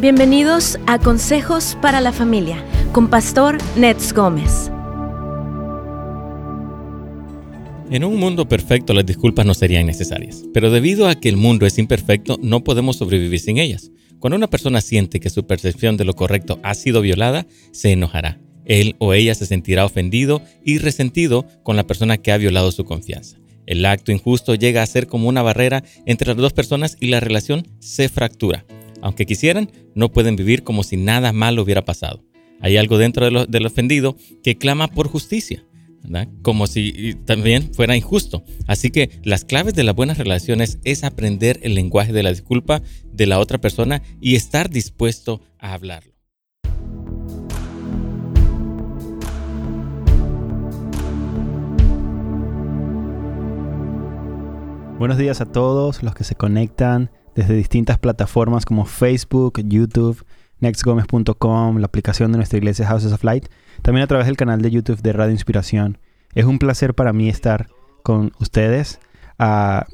Bienvenidos a Consejos para la Familia con Pastor Nets Gómez. En un mundo perfecto las disculpas no serían necesarias, pero debido a que el mundo es imperfecto no podemos sobrevivir sin ellas. Cuando una persona siente que su percepción de lo correcto ha sido violada, se enojará. Él o ella se sentirá ofendido y resentido con la persona que ha violado su confianza. El acto injusto llega a ser como una barrera entre las dos personas y la relación se fractura. Aunque quisieran, no pueden vivir como si nada malo hubiera pasado. Hay algo dentro del ofendido que clama por justicia, como si también fuera injusto. Así que las claves de las buenas relaciones es aprender el lenguaje de la disculpa de la otra persona y estar dispuesto a hablarlo. Buenos días a todos los que se conectan desde distintas plataformas como Facebook, YouTube, nextgomez.com, la aplicación de nuestra iglesia Houses of Light, también a través del canal de YouTube de Radio Inspiración. Es un placer para mí estar con ustedes. Ah,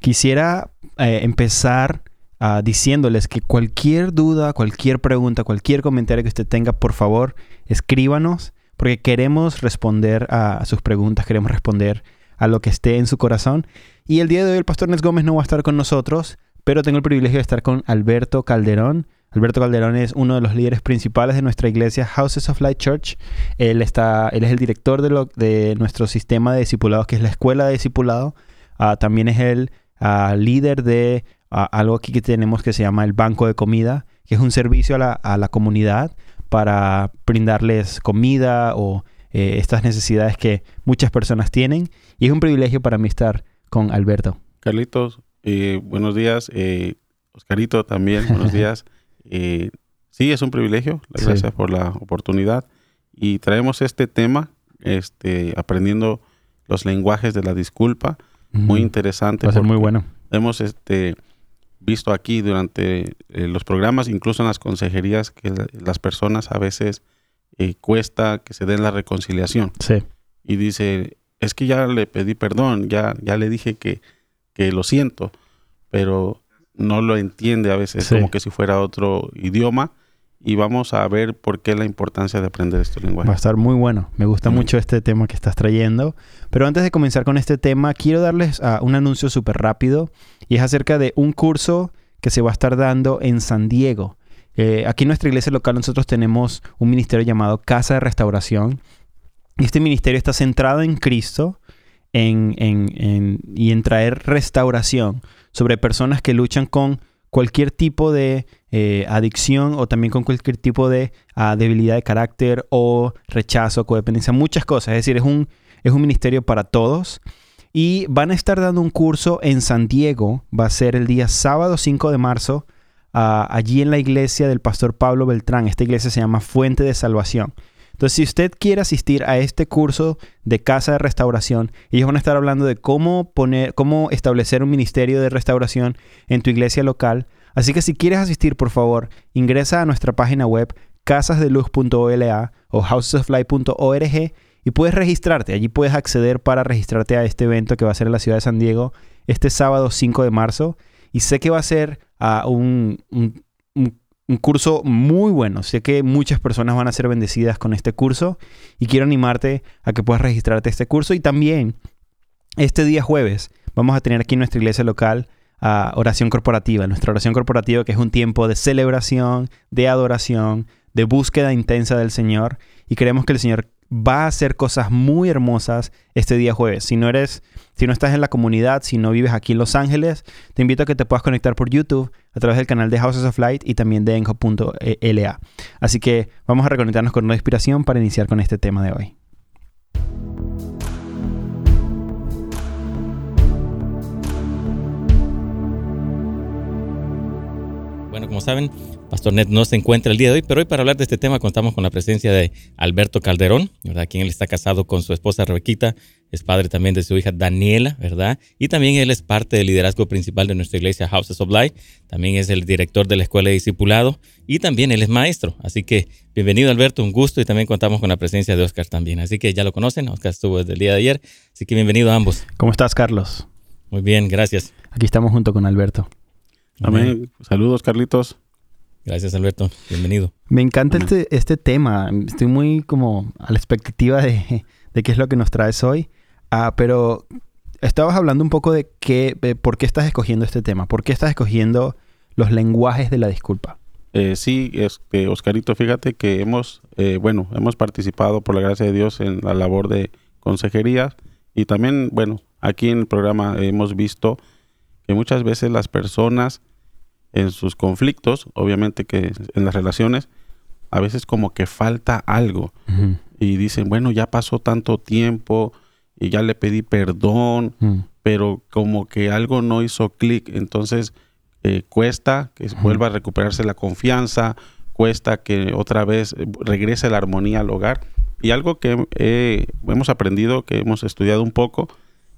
quisiera eh, empezar ah, diciéndoles que cualquier duda, cualquier pregunta, cualquier comentario que usted tenga, por favor, escríbanos, porque queremos responder a sus preguntas, queremos responder a lo que esté en su corazón. Y el día de hoy el pastor Nes Gómez no va a estar con nosotros, pero tengo el privilegio de estar con Alberto Calderón. Alberto Calderón es uno de los líderes principales de nuestra iglesia Houses of Light Church. Él, está, él es el director de, nuestro sistema de discipulados, que es la escuela de discipulado. Ah, también es el ah, líder de ah, algo aquí que tenemos que se llama el Banco de Comida, que es un servicio a la, a la comunidad para brindarles comida o eh, estas necesidades que muchas personas tienen. Y es un privilegio para mí estar con Alberto. Carlitos, eh, buenos días. Eh, Oscarito también, buenos días. Eh, sí, es un privilegio. Gracias por la oportunidad. Y traemos este tema, este, aprendiendo los lenguajes de la disculpa. Muy interesante. Va a ser muy bueno. Hemos este, visto aquí durante los programas, incluso en las consejerías, que las personas a veces cuesta que se den la reconciliación. Sí. Y dice, es que ya le pedí perdón, ya, ya le dije que que lo siento, pero no lo entiende a veces como que si fuera otro idioma. Y vamos a ver por qué la importancia de aprender este lenguaje. Va a estar muy bueno. Me gusta mucho este tema que estás trayendo. Pero antes de comenzar con este tema, quiero darles uh, un anuncio súper rápido. Y es acerca de un curso que se va a estar dando en San Diego. Eh, aquí en nuestra iglesia local nosotros tenemos un ministerio llamado Casa de Restauración. Y este ministerio está centrado en Cristo y en traer restauración sobre personas que luchan con cualquier tipo de eh, adicción o también con cualquier tipo de ah, debilidad de carácter o rechazo, codependencia, muchas cosas. Es decir, es un, es un ministerio para todos. Y van a estar dando un curso en San Diego, va a ser el día sábado 5 de marzo, ah, allí en la iglesia del pastor Pablo Beltrán. Esta iglesia se llama Fuente de Salvación. Entonces, si usted quiere asistir a este curso de casa de restauración, ellos van a estar hablando de cómo poner, cómo establecer un ministerio de restauración en tu iglesia local. Así que si quieres asistir, por favor, ingresa a nuestra página web casasdeluz.ola o housesoflight.org y puedes registrarte. Allí puedes acceder para registrarte a este evento que va a ser en la ciudad de San Diego este sábado 5 de marzo. Y sé que va a ser a un, un, un curso muy bueno. Sé que muchas personas van a ser bendecidas con este curso y quiero animarte a que puedas registrarte este curso. Y también este día jueves vamos a tener aquí en nuestra iglesia local a oración corporativa. Nuestra oración corporativa que es un tiempo de celebración, de adoración, de búsqueda intensa del Señor. Y queremos que el Señor va a hacer cosas muy hermosas este día jueves. Si no eres, si no estás en la comunidad, si no vives aquí en Los Ángeles, te invito a que te puedas conectar por YouTube a través del canal de Houses of Light y también de enjo.la. Así que vamos a reconectarnos con una inspiración para iniciar con este tema de hoy. Bueno, como saben, Pastor Ned no se encuentra el día de hoy, pero hoy para hablar de este tema contamos con la presencia de Alberto Calderón, ¿verdad? Quien él está casado con su esposa Rebequita, es padre también de su hija Daniela, ¿verdad? Y también él es parte del liderazgo principal de nuestra iglesia Houses of Light, también es el director de la escuela de discipulado y también él es maestro. Así que bienvenido Alberto, un gusto y también contamos con la presencia de Oscar también. Así que ya lo conocen, Oscar estuvo desde el día de ayer, así que bienvenido a ambos. ¿Cómo estás, Carlos? Muy bien, gracias. Aquí estamos junto con Alberto. Amén. Saludos, Carlitos. Gracias, Alberto. Bienvenido. Me encanta este, este tema. Estoy muy como a la expectativa de, de qué es lo que nos traes hoy. Ah, pero estabas hablando un poco de qué, de por qué estás escogiendo este tema. ¿Por qué estás escogiendo los lenguajes de la disculpa? Eh, sí, es que Oscarito, fíjate que hemos, eh, bueno, hemos participado por la gracia de Dios en la labor de consejería y también, bueno, aquí en el programa hemos visto que muchas veces las personas en sus conflictos, obviamente que en las relaciones, a veces como que falta algo. Y dicen, bueno, ya pasó tanto tiempo y ya le pedí perdón, pero como que algo no hizo clic, entonces eh, cuesta que vuelva a recuperarse la confianza, cuesta que otra vez eh, regrese la armonía al hogar. Y algo que eh, hemos aprendido, que hemos estudiado un poco,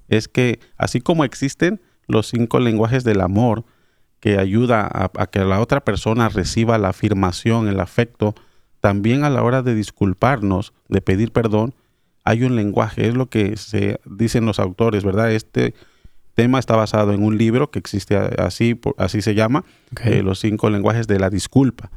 es que así como existen los cinco lenguajes del amor, que ayuda a, a que la otra persona reciba la afirmación, el afecto, también a la hora de disculparnos, de pedir perdón, hay un lenguaje, es lo que se dicen los autores, ¿verdad? Este tema está basado en un libro que existe así, así se llama, Ok. eh, Los cinco lenguajes de la disculpa.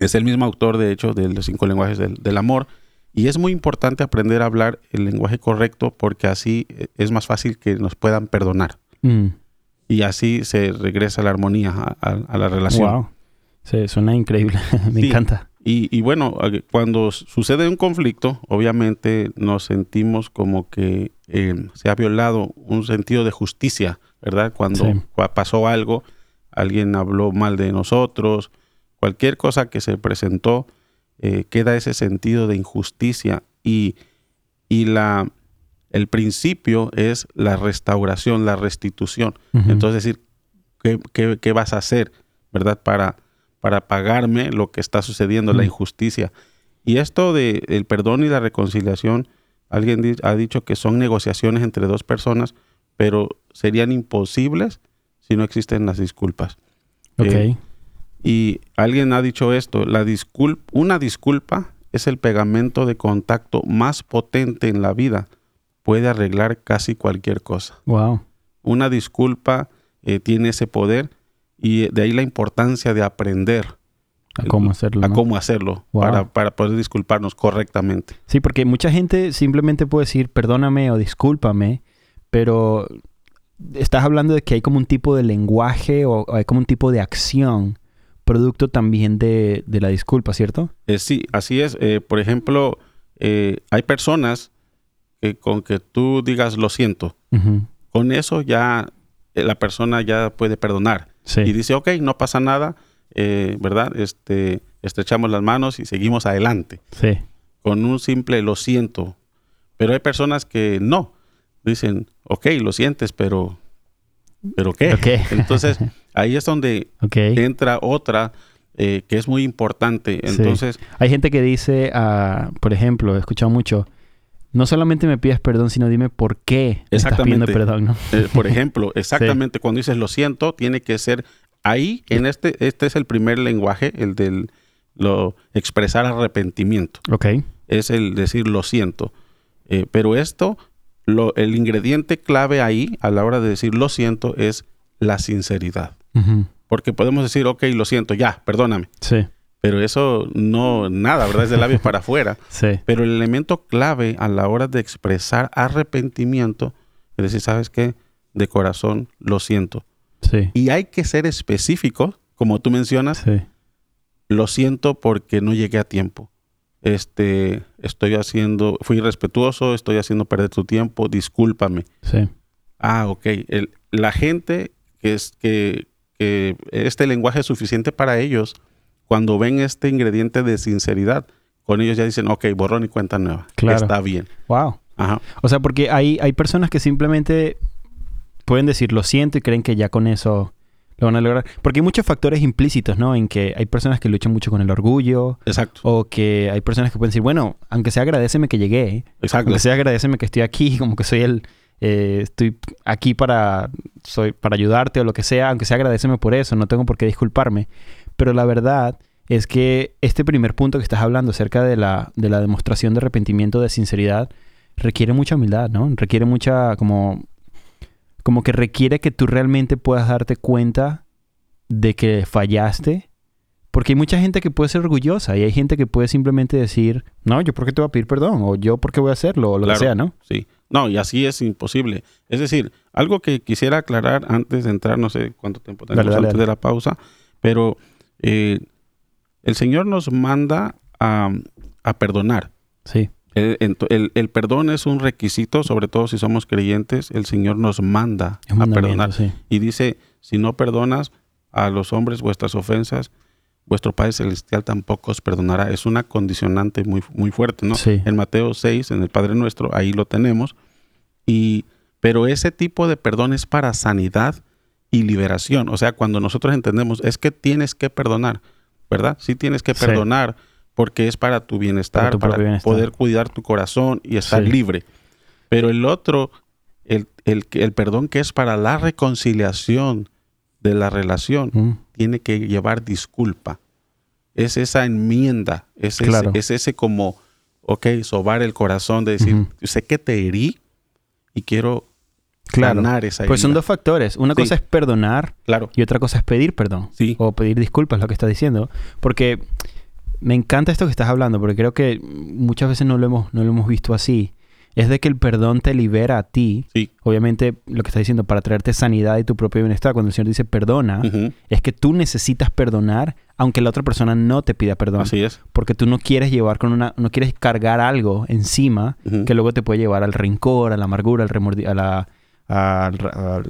Es el mismo autor, de hecho, de los cinco lenguajes del, del amor. Y es muy importante aprender a hablar el lenguaje correcto porque así eh, es más fácil que nos puedan perdonar. Mm. Y así se regresa la armonía a, a- a la relación. Wow. Sí, suena increíble. Me Sí. encanta. Y, y bueno, cuando sucede un conflicto, obviamente nos sentimos como que eh, se ha violado un sentido de justicia, ¿verdad? Cuando Sí. pasó algo, alguien habló mal de nosotros, cualquier cosa que se presentó, eh, queda ese sentido de injusticia y, y la, el principio es la restauración, la restitución. Entonces, decir, ¿qué, qué, qué vas a hacer, verdad? Para, para pagarme lo que está sucediendo, la injusticia. Y esto de el perdón y la reconciliación, alguien ha dicho que son negociaciones entre dos personas, pero serían imposibles si no existen las disculpas. Ok. Eh, y alguien ha dicho esto, la discul- una disculpa es el pegamento de contacto más potente en la vida. Puede arreglar casi cualquier cosa wow. una disculpa eh, tiene ese poder y de ahí la importancia de aprender A cómo hacerlo. a ¿no? cómo hacerlo Wow. para, para poder disculparnos correctamente. Sí, porque mucha gente simplemente puede decir perdóname o discúlpame, pero estás hablando de que hay como un tipo de lenguaje o, hay como un tipo de acción producto también de, de la disculpa, ¿cierto? Eh, sí, así es. Eh, por ejemplo, eh, hay personas que con que tú digas lo siento, con eso ya eh, la persona ya puede perdonar Sí. y dice, ok, no pasa nada, eh, ¿verdad? Este, estrechamos las manos y seguimos adelante. sí. con un simple lo siento. Pero hay personas que no. Dicen, ok, lo sientes, pero... ¿Pero qué? Entonces, ahí es donde entra otra eh, que es muy importante. Sí. Entonces, Hay gente que dice, ah, por ejemplo, he escuchado mucho, no solamente me pidas perdón, sino dime por qué me estás pidiendo perdón, ¿no? eh, por ejemplo, exactamente cuando dices lo siento, tiene que ser ahí, en este, este es el primer lenguaje, el del lo expresar arrepentimiento. Ok. es el decir lo siento. Eh, pero esto, lo, el ingrediente clave ahí a la hora de decir lo siento es la sinceridad. Porque podemos decir, ok, lo siento, ya, perdóname. Sí. Pero eso no, nada, ¿verdad? Es de labios para afuera. Sí. Pero el elemento clave a la hora de expresar arrepentimiento es decir, ¿sabes qué? De corazón, lo siento. Sí. Y hay que ser específico, como tú mencionas, Sí. lo siento porque no llegué a tiempo. Este, estoy haciendo, fui irrespetuoso, estoy haciendo perder tu tiempo, discúlpame. Sí. Ah, ok. El- la gente que es que, que este lenguaje es suficiente para ellos, cuando ven este ingrediente de sinceridad, con ellos ya dicen, ok, borrón y cuenta nueva. Claro. Está bien. Wow. Ajá. O sea, porque hay, hay personas que simplemente pueden decir lo siento y creen que ya con eso lo van a lograr. Porque hay muchos factores implícitos, ¿no? En que hay personas que luchan mucho con el orgullo Exacto. o que hay personas que pueden decir, bueno, aunque sea agradeceme que llegué, Exacto. aunque sea agradeceme que estoy aquí, como que soy el, eh, estoy aquí para, soy, para ayudarte o lo que sea, aunque sea agradeceme por eso, no tengo por qué disculparme. Pero la verdad es que este primer punto que estás hablando acerca de la, de la demostración de arrepentimiento, de sinceridad, requiere mucha humildad, ¿no? Requiere mucha, como, como que requiere que tú realmente puedas darte cuenta de que fallaste Porque hay mucha gente que puede ser orgullosa y hay gente que puede simplemente decir, no, yo por qué te voy a pedir perdón o yo por qué voy a hacerlo o lo que sea, ¿no? Sí. No, y así es imposible. Es decir, algo que quisiera aclarar antes de entrar, no sé cuánto tiempo tenemos antes de la pausa, pero eh, el Señor nos manda a, perdonar. Sí. El, perdón es un requisito, sobre todo si somos creyentes. El Señor nos manda a perdonar. Y dice, si no perdonas a los hombres vuestras ofensas, vuestro Padre Celestial tampoco os perdonará. Es una condicionante muy, muy fuerte, ¿no? En Mateo 6, en el Padre Nuestro, ahí lo tenemos. Y, pero ese tipo de perdón es para sanidad y liberación. O sea, cuando nosotros entendemos, es que tienes que perdonar, ¿verdad? Sí tienes que perdonar porque es para tu bienestar, para, poder cuidar tu corazón y estar libre. Pero el otro, el, el, el, perdón que es para la reconciliación de la relación, mm. tiene que llevar disculpa. Es esa enmienda, es, ese, es ese como, ok, sobar el corazón de decir, sé que te herí y quiero claro. esa Pues son dos factores. Una cosa es perdonar claro. y otra cosa es pedir perdón. Sí. O pedir disculpas, lo que estás diciendo. Porque me encanta esto que estás hablando, porque creo que muchas veces no lo hemos, no lo hemos visto así. Es de que el perdón te libera a ti. Sí. Obviamente, lo que estás diciendo, para traerte sanidad y tu propio bienestar. Cuando el Señor dice perdona, es que tú necesitas perdonar, aunque la otra persona no te pida perdón. Así es. Porque tú no quieres llevar con una, no quieres cargar algo encima que luego te puede llevar al rencor, a la amargura, al remordi a la a,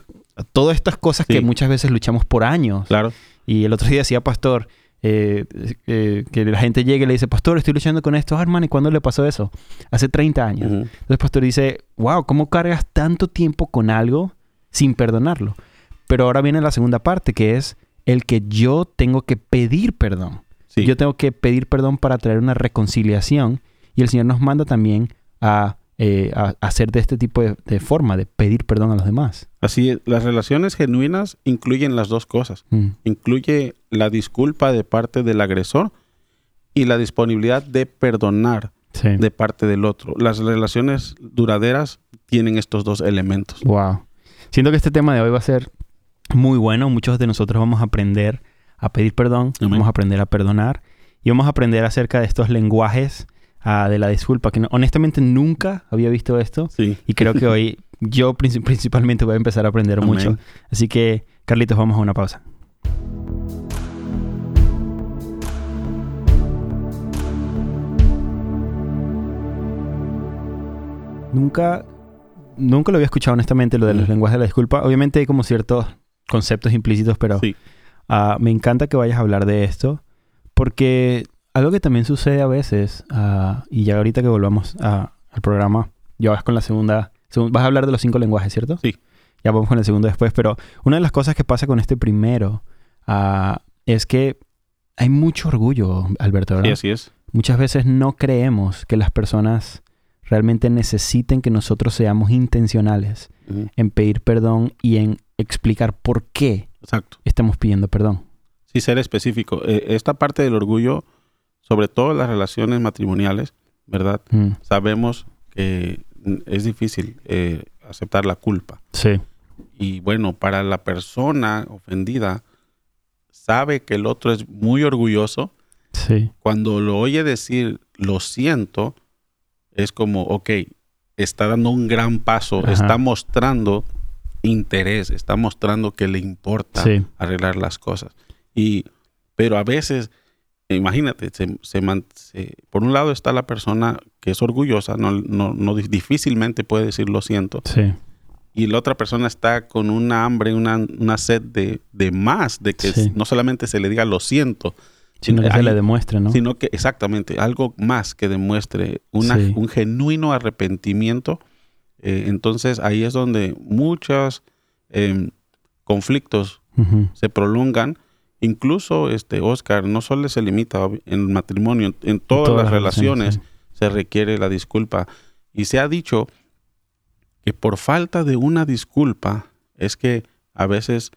todas estas cosas que muchas veces luchamos por años. Claro. Y el otro día decía, pastor, eh, eh, que la gente llegue y le dice, pastor, estoy luchando con esto, ah, hermano, ¿y cuándo le pasó eso? Hace 30 años. Entonces, pastor dice, wow, ¿cómo cargas tanto tiempo con algo sin perdonarlo? Pero ahora viene la segunda parte, que es el que yo tengo que pedir perdón. Yo tengo que pedir perdón para traer una reconciliación. Y el Señor nos manda también a eh, hacer de este tipo de, forma, de pedir perdón a los demás. Así es, las relaciones genuinas incluyen las dos cosas. Mm. Incluye la disculpa de parte del agresor y la disponibilidad de perdonar de parte del otro. Las relaciones duraderas tienen estos dos elementos. Wow. Siento que este tema de hoy va a ser muy bueno. Muchos de nosotros vamos a aprender a pedir perdón, vamos a aprender a perdonar y vamos a aprender acerca de estos lenguajes de la disculpa, que honestamente nunca había visto esto. Y creo que hoy yo principalmente voy a empezar a aprender mucho. Así que, Carlitos, vamos a una pausa. Nunca, nunca lo había escuchado honestamente lo de los lenguajes de la disculpa. Obviamente hay como ciertos conceptos implícitos, pero ah, me encanta que vayas a hablar de esto porque algo que también sucede a veces, ah, y ya ahorita que volvamos al programa, ya vas con la segunda, vas a hablar de los cinco lenguajes, ¿cierto? Sí. Ya vamos con el segundo después, pero una de las cosas que pasa con este primero ah, es que hay mucho orgullo, Alberto, ¿verdad? Sí, así es. Muchas veces no creemos que las personas realmente necesiten que nosotros seamos intencionales en pedir perdón y en explicar por qué estamos pidiendo perdón. Sí, ser específico. Eh, esta parte del orgullo sobre todo las relaciones matrimoniales, ¿verdad? Mm. Sabemos que es difícil eh, aceptar la culpa. Sí. Y bueno, para la persona ofendida, sabe que el otro es muy orgulloso. Sí. Cuando lo oye decir, lo siento, es como, ok, está dando un gran paso, está mostrando interés, está mostrando que le importa arreglar las cosas. Y, pero a veces imagínate, se, por un lado está la persona que es orgullosa, no, no, difícilmente puede decir lo siento. Sí. Y la otra persona está con una hambre, una, una sed de, más, de que no solamente se le diga lo siento, sino que se le demuestre, ¿no? Sino que, exactamente, algo más que demuestre una, un genuino arrepentimiento. Eh, entonces ahí es donde muchos em, conflictos se prolongan Incluso, este, Oscar, no solo se limita en matrimonio, en todas, las relaciones se requiere la disculpa. Y se ha dicho que por falta de una disculpa es que a veces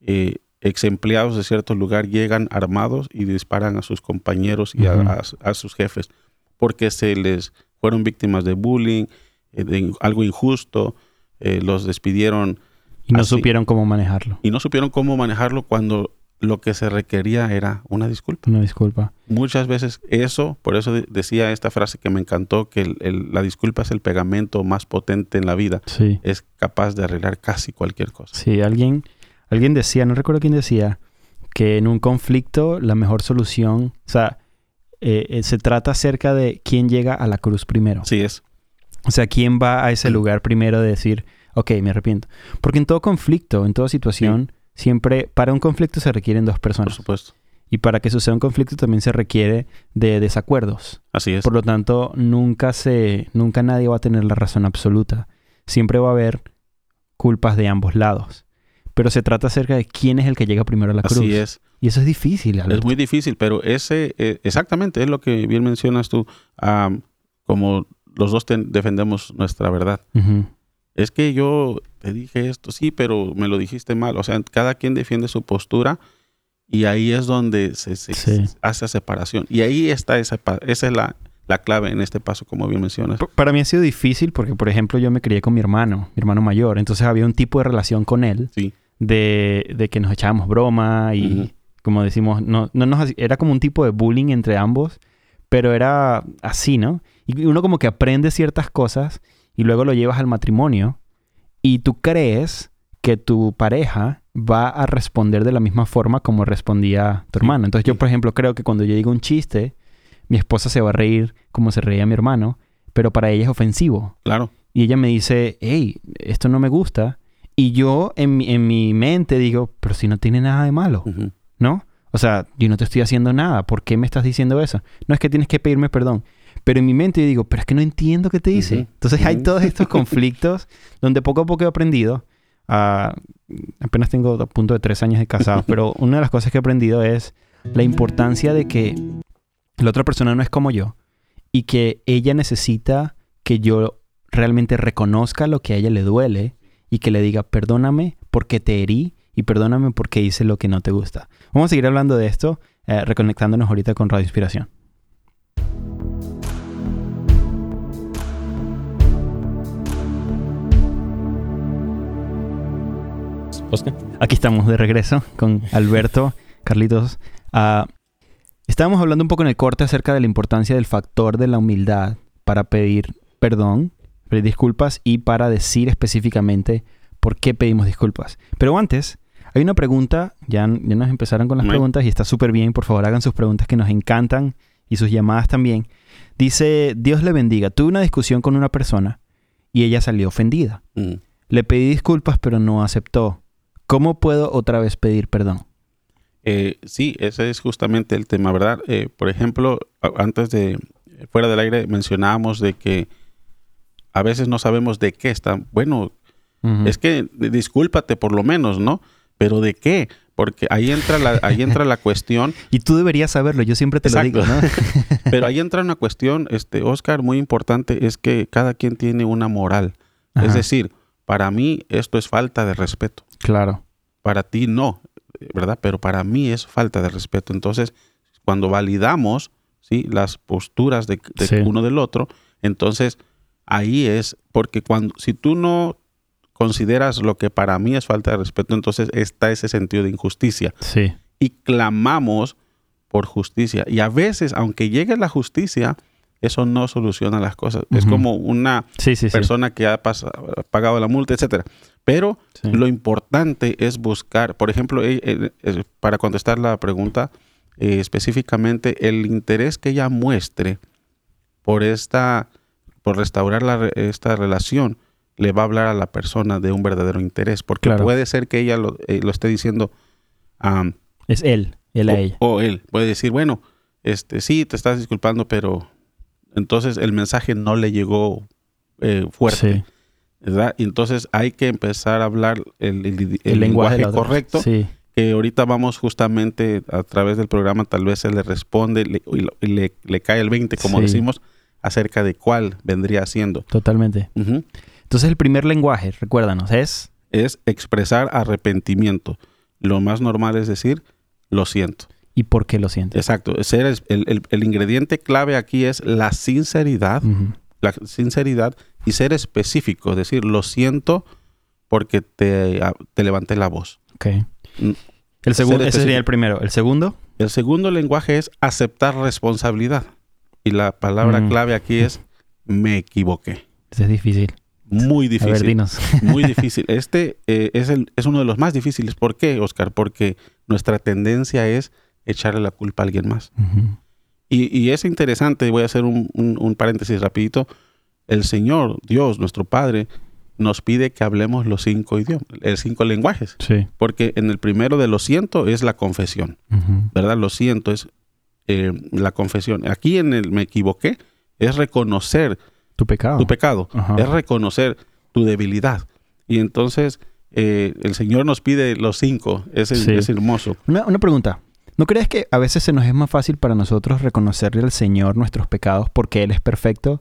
eh, ex empleados de cierto lugar llegan armados y disparan a sus compañeros y a, sus jefes porque se les fueron víctimas de bullying, eh, de algo injusto, eh, los despidieron. Y no supieron cómo manejarlo. Y no supieron cómo manejarlo cuando lo que se requería era una disculpa. Una disculpa. Muchas veces eso, por eso de- decía esta frase que me encantó, que el- el- la disculpa es el pegamento más potente en la vida. Sí. Es capaz de arreglar casi cualquier cosa. Sí, alguien, alguien decía, no recuerdo quién decía, que en un conflicto la mejor solución, o sea, eh, eh, se trata acerca de quién llega a la cruz primero. Sí es. O sea, quién va a ese lugar primero de decir, ok, me arrepiento. Porque en todo conflicto, en toda situación, siempre, para un conflicto se requieren dos Por personas. supuesto. Y para que suceda un conflicto también se requiere de desacuerdos. Así es. Por lo tanto, nunca se, nunca nadie va a tener la razón absoluta. Siempre va a haber culpas de ambos lados. Pero se trata acerca de quién es el que llega primero a la cruz. Así es. Y eso es difícil, Es muy difícil, pero ese, eh, exactamente, es lo que bien mencionas tú. Am, como los dos ten- defendemos nuestra verdad. Es que yo te dije esto, sí, pero me lo dijiste mal. O sea, cada quien defiende su postura y ahí es donde se, se- Sí. se hace separación. Y ahí está esa, esa es la, la clave en este paso, como bien mencionas. Para mí ha sido difícil porque, por ejemplo, yo me crié con mi hermano, mi hermano mayor. Entonces había un tipo de relación con él Sí, de, de que nos echábamos broma y, como decimos, no, no nos, era como un tipo de bullying entre ambos, pero era así, ¿no? Y uno como que aprende ciertas cosas y luego lo llevas al matrimonio y tú crees que tu pareja va a responder de la misma forma como respondía tu hermano. Entonces yo, por ejemplo, creo que cuando yo digo un chiste, mi esposa se va a reír como se reía mi hermano, pero para ella es ofensivo. claro. Y ella me dice, hey, esto no me gusta. Y yo en mi, en mi mente digo, pero si no tiene nada de malo. ¿no? O sea, yo no te estoy haciendo nada. ¿Por qué me estás diciendo eso? No es que tienes que pedirme perdón. Pero en mi mente yo digo, pero es que no entiendo qué te dice. Ujú, Entonces hay todos estos conflictos donde poco a poco he aprendido. apenas tengo a punto de tres años de casado, pero una de las cosas que he aprendido es la importancia de que la otra persona no es como yo y que ella necesita que yo realmente reconozca lo que a ella le duele y que le diga, perdóname porque te herí y perdóname porque hice lo que no te gusta. Vamos a seguir hablando de esto, eh, reconectándonos ahorita con Radio Inspiración. Oscar. Aquí estamos de regreso con Alberto, Carlitos. Ah, estábamos hablando un poco en el corte acerca de la importancia del factor de la humildad para pedir perdón, pedir disculpas y para decir específicamente por qué pedimos disculpas. Pero antes, hay una pregunta, ya, ya nos empezaron con las preguntas y está súper bien, por favor hagan sus preguntas que nos encantan y sus llamadas también. Dice, Dios le bendiga, tuve una discusión con una persona y ella salió ofendida. Ujú. Le pedí disculpas pero no aceptó. ¿Cómo puedo otra vez pedir perdón? Eh, sí, ese es justamente el tema, ¿verdad? Eh, por ejemplo, antes de, fuera del aire, mencionábamos de que a veces no sabemos de qué está. Bueno, es que discúlpate por lo menos, ¿no? Pero ¿de qué? Porque ahí entra la, ahí entra la cuestión, Y tú deberías saberlo, yo siempre te Exacto. lo digo, ¿no? pero ahí entra una cuestión, este, Oscar, muy importante, es que cada quien tiene una moral. Ajá. Es decir, para mí esto es falta de respeto. Claro. para ti no, ¿verdad? Pero para mí es falta de respeto. Entonces, cuando validamos ¿sí? las posturas de, de Sí. uno del otro, entonces ahí es, porque cuando, si tú no consideras lo que para mí es falta de respeto, entonces está ese sentido de injusticia. Sí. Y clamamos por justicia. Y a veces, aunque llegue la justicia, eso no soluciona las cosas. Es como una Sí, sí, sí. persona que ha pagado la multa, etcétera. Pero Sí. lo importante es buscar, por ejemplo, eh, eh, para contestar la pregunta eh, específicamente, el interés que ella muestre por esta, por restaurar la esta relación, le va a hablar a la persona de un verdadero interés, porque Claro. puede ser que ella lo, eh, lo esté diciendo am, Es él, él a o, ella. o él puede decir, bueno, este sí, te estás disculpando, pero entonces el mensaje no le llegó eh, fuerte. Sí. ¿Verdad? Y entonces hay que empezar a hablar el, el- el El, lenguaje, lenguaje, correcto. Sí. que ahorita vamos justamente a través del programa, tal vez se le responde le- y le, le cae el 20, como Sí. decimos, acerca de cuál vendría siendo. Totalmente. Ujú. Entonces el primer lenguaje, recuérdanos, es... Es expresar arrepentimiento. Lo más normal es decir, lo siento. ¿Y por qué lo sientes? Exacto. El, el- ingrediente clave aquí es la sinceridad, Ujú. la sinceridad y ser específico, es decir, lo siento porque te, te levanté la voz. Ok. Mm. El segundo, ese sería el primero. ¿El segundo? El segundo lenguaje es aceptar responsabilidad. Y la palabra Mm. clave aquí es me equivoqué. Ese es difícil. Muy A ver, difícil. dinos. Muy difícil. Este eh, es, el, es uno de los más difíciles. ¿Por qué, Oscar? Porque nuestra tendencia es echarle la culpa a alguien más. Y, y es interesante, voy a hacer un, un- un paréntesis rapidito. El Señor, Dios, nuestro Padre, nos pide que hablemos los cinco idiomas, los cinco lenguajes. Sí. Porque en el primero de lo siento es la confesión. ¿verdad? Lo siento es eh, la confesión. Aquí en el me equivoqué es reconocer Tu pecado. tu pecado, es reconocer tu debilidad. Y entonces eh, el Señor nos pide los cinco, es, Sí. es hermoso. Una, una pregunta. ¿No crees que a veces se nos es más fácil para nosotros reconocerle al Señor nuestros pecados porque Él es perfecto,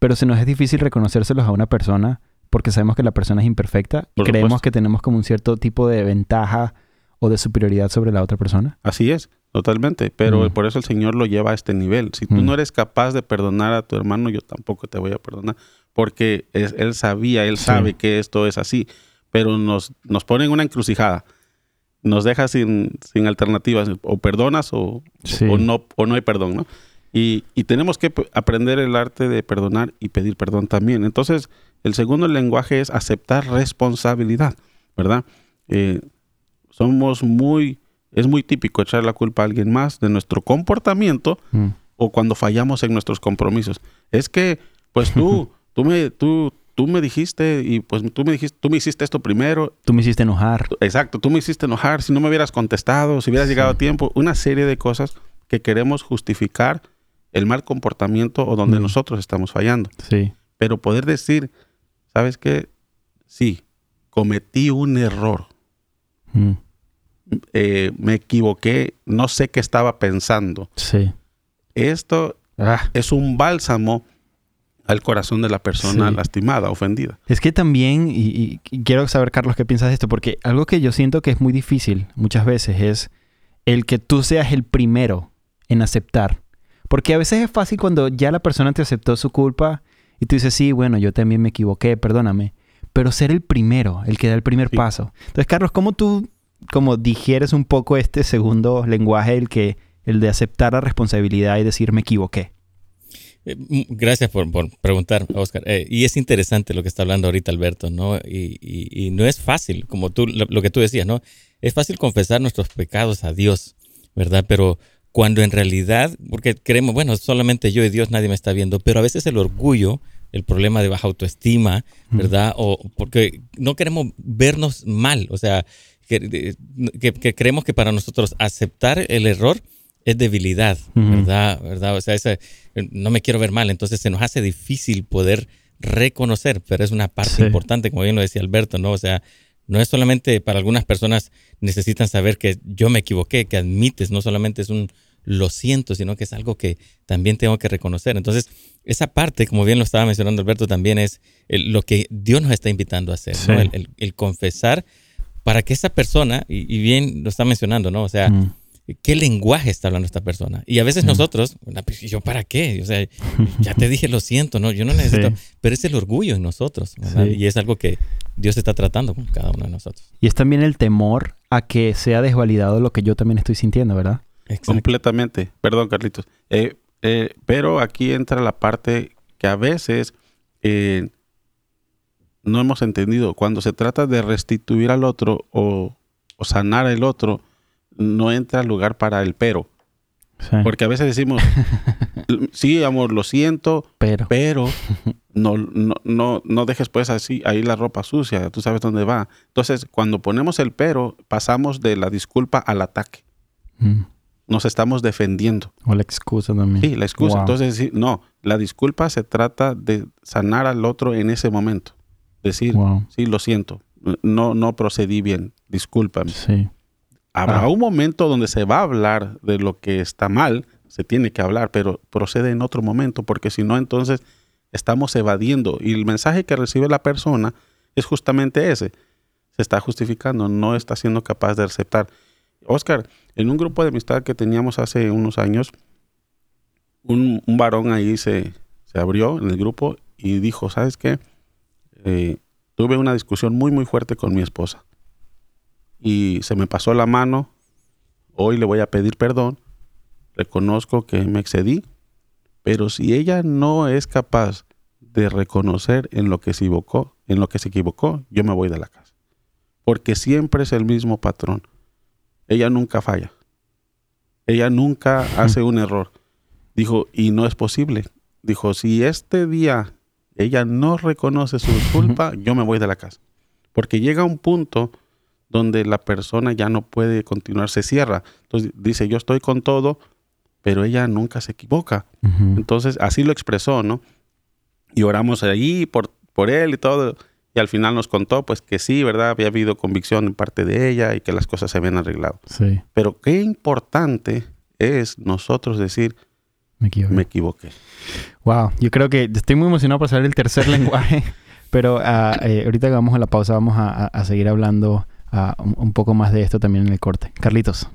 pero se nos es difícil reconocérselos a una persona porque sabemos que la persona es imperfecta y Por creemos supuesto. que tenemos como un cierto tipo de ventaja o de superioridad sobre la otra persona? Así es, totalmente. Pero Mm. por eso el Señor lo lleva a este nivel. Si tú Mm. no eres capaz de perdonar a tu hermano, yo tampoco te voy a perdonar. Porque es- él sabía, él Sí. sabe que esto es así. Pero nos, nos pone en una encrucijada. Nos deja sin, sin alternativas. O perdonas o, Sí. o, no, o no hay perdón, ¿no? Y, y tenemos que aprender el arte de perdonar y pedir perdón también. Entonces, el segundo lenguaje es aceptar responsabilidad, ¿verdad? Eh, somos muy, es muy típico echar la culpa a alguien más de nuestro comportamiento Mm. o cuando fallamos en nuestros compromisos. Es que, pues tú, tú me, tú, tú me dijiste y pues tú me dijiste, tú me hiciste esto primero. Tú me hiciste enojar. Exacto, tú me hiciste enojar. Si no me hubieras contestado, si hubieras llegado a tiempo, una serie de cosas que queremos justificar el mal comportamiento o donde Mm. nosotros estamos fallando. Sí. Pero poder decir, ¿sabes qué? Sí, cometí un error. Mm. eh, me equivoqué, no sé qué estaba pensando. Sí. Esto Ah. es un bálsamo al corazón de la persona Sí. lastimada, ofendida. Es que también, y, y- y quiero saber, Carlos, qué piensas de esto, porque algo que yo siento que es muy difícil muchas veces es el que tú seas el primero en aceptar. Porque a veces es fácil cuando ya la persona te aceptó su culpa y tú dices, sí, bueno, yo también me equivoqué, perdóname. Pero ser el primero, el que da el primer Sí. paso. Entonces, Carlos, ¿cómo tú como digieres un poco este segundo lenguaje, el que el de aceptar la responsabilidad y decir me equivoqué? Eh, mm, Gracias por, por preguntar, Oscar. Eh, y es interesante lo que está hablando ahorita Alberto, ¿no? Y, y- y no es fácil, como tú, lo, lo que tú decías, ¿no? Es fácil confesar nuestros pecados a Dios, ¿verdad? Pero cuando en realidad, porque creemos, bueno, solamente yo y Dios, nadie me está viendo, pero a veces el orgullo, el problema de baja autoestima, ¿verdad? O porque no queremos vernos mal, o sea, que, que- que creemos que para nosotros aceptar el error es debilidad. ¿verdad? ¿verdad? O sea, ese, eh, no me quiero ver mal, entonces se nos hace difícil poder reconocer, pero es una parte Sí. importante, como bien lo decía Alberto, ¿no? O sea, no es solamente para algunas personas necesitan saber que yo me equivoqué, que admites, no solamente es un lo siento, sino que es algo que también tengo que reconocer. Entonces, esa parte, como bien lo estaba mencionando Alberto, también es el- lo que Dios nos está invitando a hacer, ¿no? El, el- el confesar para que esa persona, y, y bien lo está mencionando, ¿no? O sea, Mm. ¿Qué lenguaje está hablando esta persona? Y a veces Mm. nosotros, "Ah, pues, ¿yo para qué? O sea, ya te dije lo siento, ¿no? Yo no necesito, Sí. pero es el orgullo en nosotros, ¿verdad? Sí. Y es algo que Dios está tratando con cada uno de nosotros. Y es también el temor a que sea desvalidado lo que yo también estoy sintiendo, ¿verdad? Exacto. Completamente. Perdón, Carlitos. Eh, eh, pero aquí entra la parte que a veces eh, no hemos entendido. Cuando se trata de restituir al otro o, o sanar al otro, no entra lugar para el pero. Sí. Porque a veces decimos, sí, amor, lo siento, Pero. pero no, no, no, no dejes pues así ahí la ropa sucia, tú sabes dónde va. Entonces, cuando ponemos el pero, pasamos de la disculpa al ataque. Mm. Nos estamos defendiendo. O la excusa también. Sí, la excusa. Wow. Entonces, sí, no, la disculpa se trata de sanar al otro en ese momento. Decir, Wow. sí, lo siento, no, no procedí bien, discúlpame. Sí. Habrá Ah. un momento donde se va a hablar de lo que está mal, se tiene que hablar, pero procede en otro momento, porque si no, entonces estamos evadiendo. Y el mensaje que recibe la persona es justamente ese. Se está justificando, no está siendo capaz de aceptar. Oscar, en un grupo de amistad que teníamos hace unos años, un, un varón ahí se, se abrió en el grupo y dijo, ¿sabes qué? Eh, tuve una discusión muy, muy fuerte con mi esposa y se me pasó la mano hoy le voy a pedir perdón, reconozco que me excedí, pero si ella no es capaz de reconocer en lo que se equivocó, en lo que se equivocó, yo me voy de la casa. Porque siempre es el mismo patrón. Ella nunca falla. Ella nunca hace un error. Dijo, y no es posible. Dijo, si este día ella no reconoce su culpa, yo me voy de la casa. Porque llega un punto donde la persona ya no puede continuar, se cierra. Entonces dice, yo estoy con todo, pero ella nunca se equivoca. Entonces así lo expresó, ¿no? Y oramos allí por, por él y todo. Y al final nos contó, pues que sí, ¿verdad? Había habido convicción en parte de ella y que las cosas se habían arreglado. Sí. Pero qué importante es nosotros decir, Me equivoqué. me equivoqué. Wow, yo creo que estoy muy emocionado por saber el tercer lenguaje, pero ah, eh, ahorita que vamos a la pausa vamos a, a- a seguir hablando un, poco más de esto también en el corte. Carlitos.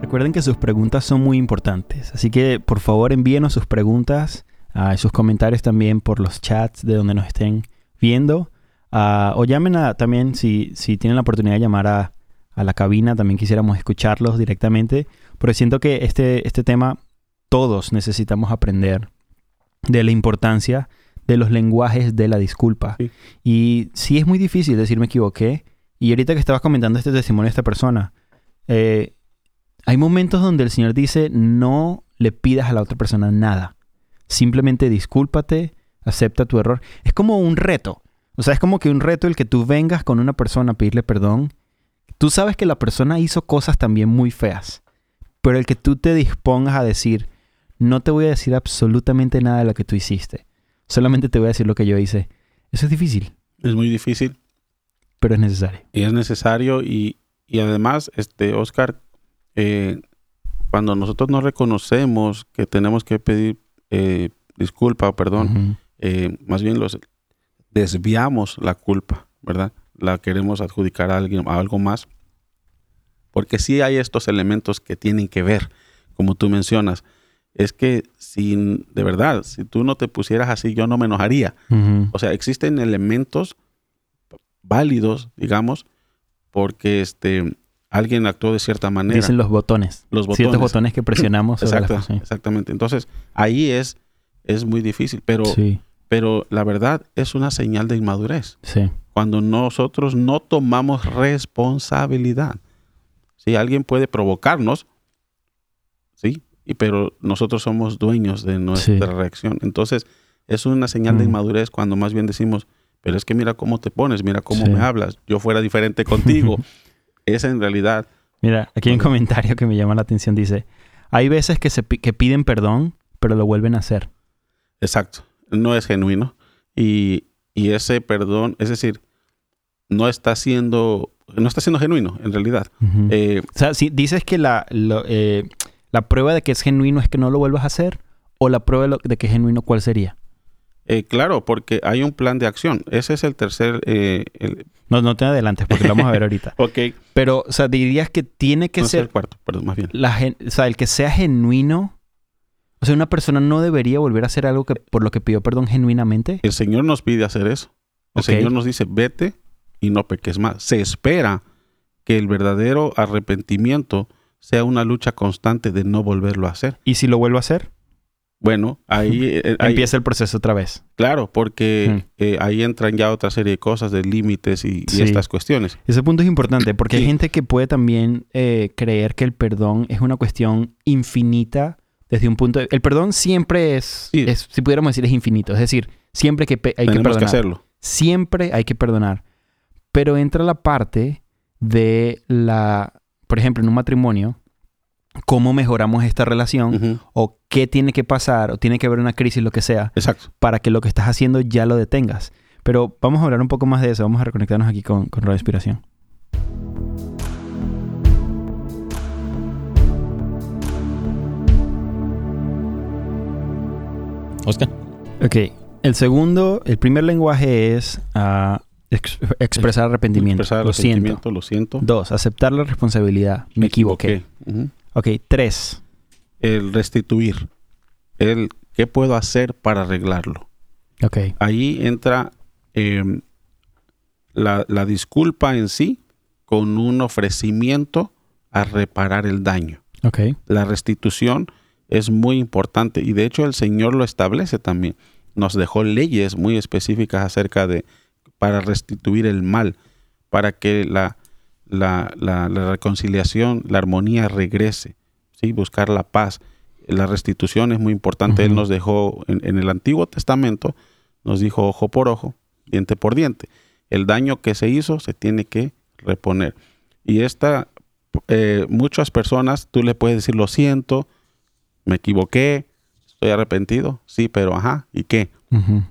Recuerden que sus preguntas son muy importantes, así que por favor envíenos sus preguntas y sus comentarios también por los chats de donde nos estén viendo. Ah, o llamen también, si, si tienen la oportunidad de llamar a, a la cabina, también quisiéramos escucharlos directamente. Pero siento que este, este tema todos necesitamos aprender de la importancia de los lenguajes de la disculpa. Sí. Y sí es muy difícil decir me equivoqué. Y ahorita que estabas comentando este testimonio de esta persona, eh, hay momentos donde el Señor dice no le pidas a la otra persona nada. Simplemente discúlpate, acepta tu error. Es como un reto. O sea, es como que un reto el que tú vengas con una persona a pedirle perdón. Tú sabes que la persona hizo cosas también muy feas. Pero el que tú te dispongas a decir, no te voy a decir absolutamente nada de lo que tú hiciste. Solamente te voy a decir lo que yo hice. Eso es difícil, Es muy difícil pero es necesario. y es necesario y, y además, este, Oscar, eh, cuando nosotros no reconocemos que tenemos que pedir eh, disculpa o perdón, eh, más bien los desviamos la culpa, ¿verdad? La queremos adjudicar a alguien, a algo más. Porque sí hay estos elementos que tienen que ver, como tú mencionas. Es que si de verdad, si tú no te pusieras así, yo no me enojaría. O sea, existen elementos válidos, digamos, porque este alguien actuó de cierta manera. Dicen los botones. los botones. Ciertos botones que presionamos. Exacto, exactamente. Entonces, ahí es, es muy difícil, pero, Sí, pero la verdad es una señal de inmadurez. sí. Cuando nosotros no tomamos responsabilidad. Si alguien puede provocarnos, ¿sí? Y, pero nosotros somos dueños de nuestra Sí. reacción. Entonces, es una señal de Mm. inmadurez cuando más bien decimos, pero es que mira cómo te pones, mira cómo Sí. me hablas, yo fuera diferente contigo. Esa en realidad, Mira, aquí hay un comentario que me llama la atención. Dice, hay veces que, se, que piden perdón, pero lo vuelven a hacer. exacto, no es genuino. Y, y ese perdón, es decir, no está siendo, no está siendo genuino en realidad. Eh, o sea, si dices que la, lo- eh, la prueba de que es genuino es que no lo vuelvas a hacer, o la prueba de, que es genuino, ¿cuál sería? Eh, claro, porque hay un plan de acción. Ese es el tercer... eh, el- No, no te adelantes porque lo vamos a ver ahorita. ok, Pero, o sea, dirías que tiene que no es el ser, cuarto, perdón, más bien. la gen- o sea, el que sea genuino. O sea, una persona no debería volver a hacer algo que por lo que pidió perdón genuinamente. El Señor nos pide hacer eso. El. Señor nos dice, vete y no peques más. Se espera que el verdadero arrepentimiento sea una lucha constante de no volverlo a hacer. Y si lo vuelvo a hacer, Bueno, ahí... eh, ahí- empieza el proceso otra vez. Claro, porque eh, ahí entran ya otra serie de cosas, de límites y, y Sí. estas cuestiones. Ese punto es importante porque hay gente que puede también eh, creer que el perdón es una cuestión infinita desde un punto de... El perdón siempre es, Sí. es- si pudiéramos decir, es infinito. Es decir, siempre que hay que Tenemos que perdonar. hacerlo. Siempre hay que perdonar. Pero entra la parte de la... Por ejemplo, en un matrimonio, cómo mejoramos esta relación o qué tiene que pasar o tiene que haber una crisis, lo que sea, Exacto. para que lo que estás haciendo ya lo detengas. Pero vamos a hablar un poco más de eso. Vamos a reconectarnos aquí con, con Radio Inspiración. Oscar. Ok. El segundo, el primer lenguaje es ah, ex- expresar arrepentimiento. Expresar lo siento. arrepentimiento, Lo siento. Dos, aceptar la responsabilidad. Me, equivoqué. Ujú. Ok. Tres. El restituir. El qué puedo hacer para arreglarlo. Ok. Ahí entra em, la, la disculpa en sí con un ofrecimiento a reparar el daño. Ok. La restitución es muy importante y de hecho el Señor lo establece también. Nos dejó leyes muy específicas acerca de para restituir el mal, para que la, la, la- la reconciliación, la armonía regrese, ¿sí? buscar la paz. La restitución es muy importante. Él nos dejó en, en el Antiguo Testamento, nos dijo ojo por ojo, diente por diente. El daño que se hizo se tiene que reponer. Y esta, eh, muchas personas, tú le puedes decir, lo siento, me equivoqué, estoy arrepentido, sí, pero ajá, ¿y qué? Ujú.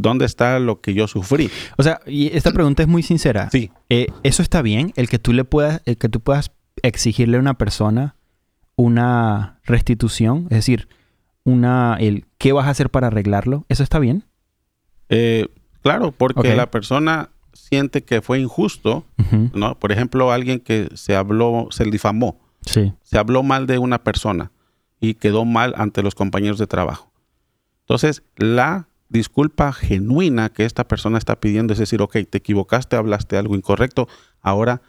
¿Dónde está lo que yo sufrí? O sea, y esta pregunta es muy sincera. Sí, Eh, ¿Eso está bien? El que tú le puedas, el que tú puedas exigirle a una persona una restitución, es decir, una, el qué vas a hacer para arreglarlo, ¿eso está bien? eh, claro, porque la persona siente que fue injusto. ¿no? Por ejemplo, alguien que se habló, se difamó, Sí. se habló mal de una persona y quedó mal ante los compañeros de trabajo. Entonces, la disculpa genuina que esta persona está pidiendo es decir, ok, te equivocaste, hablaste algo incorrecto, ahora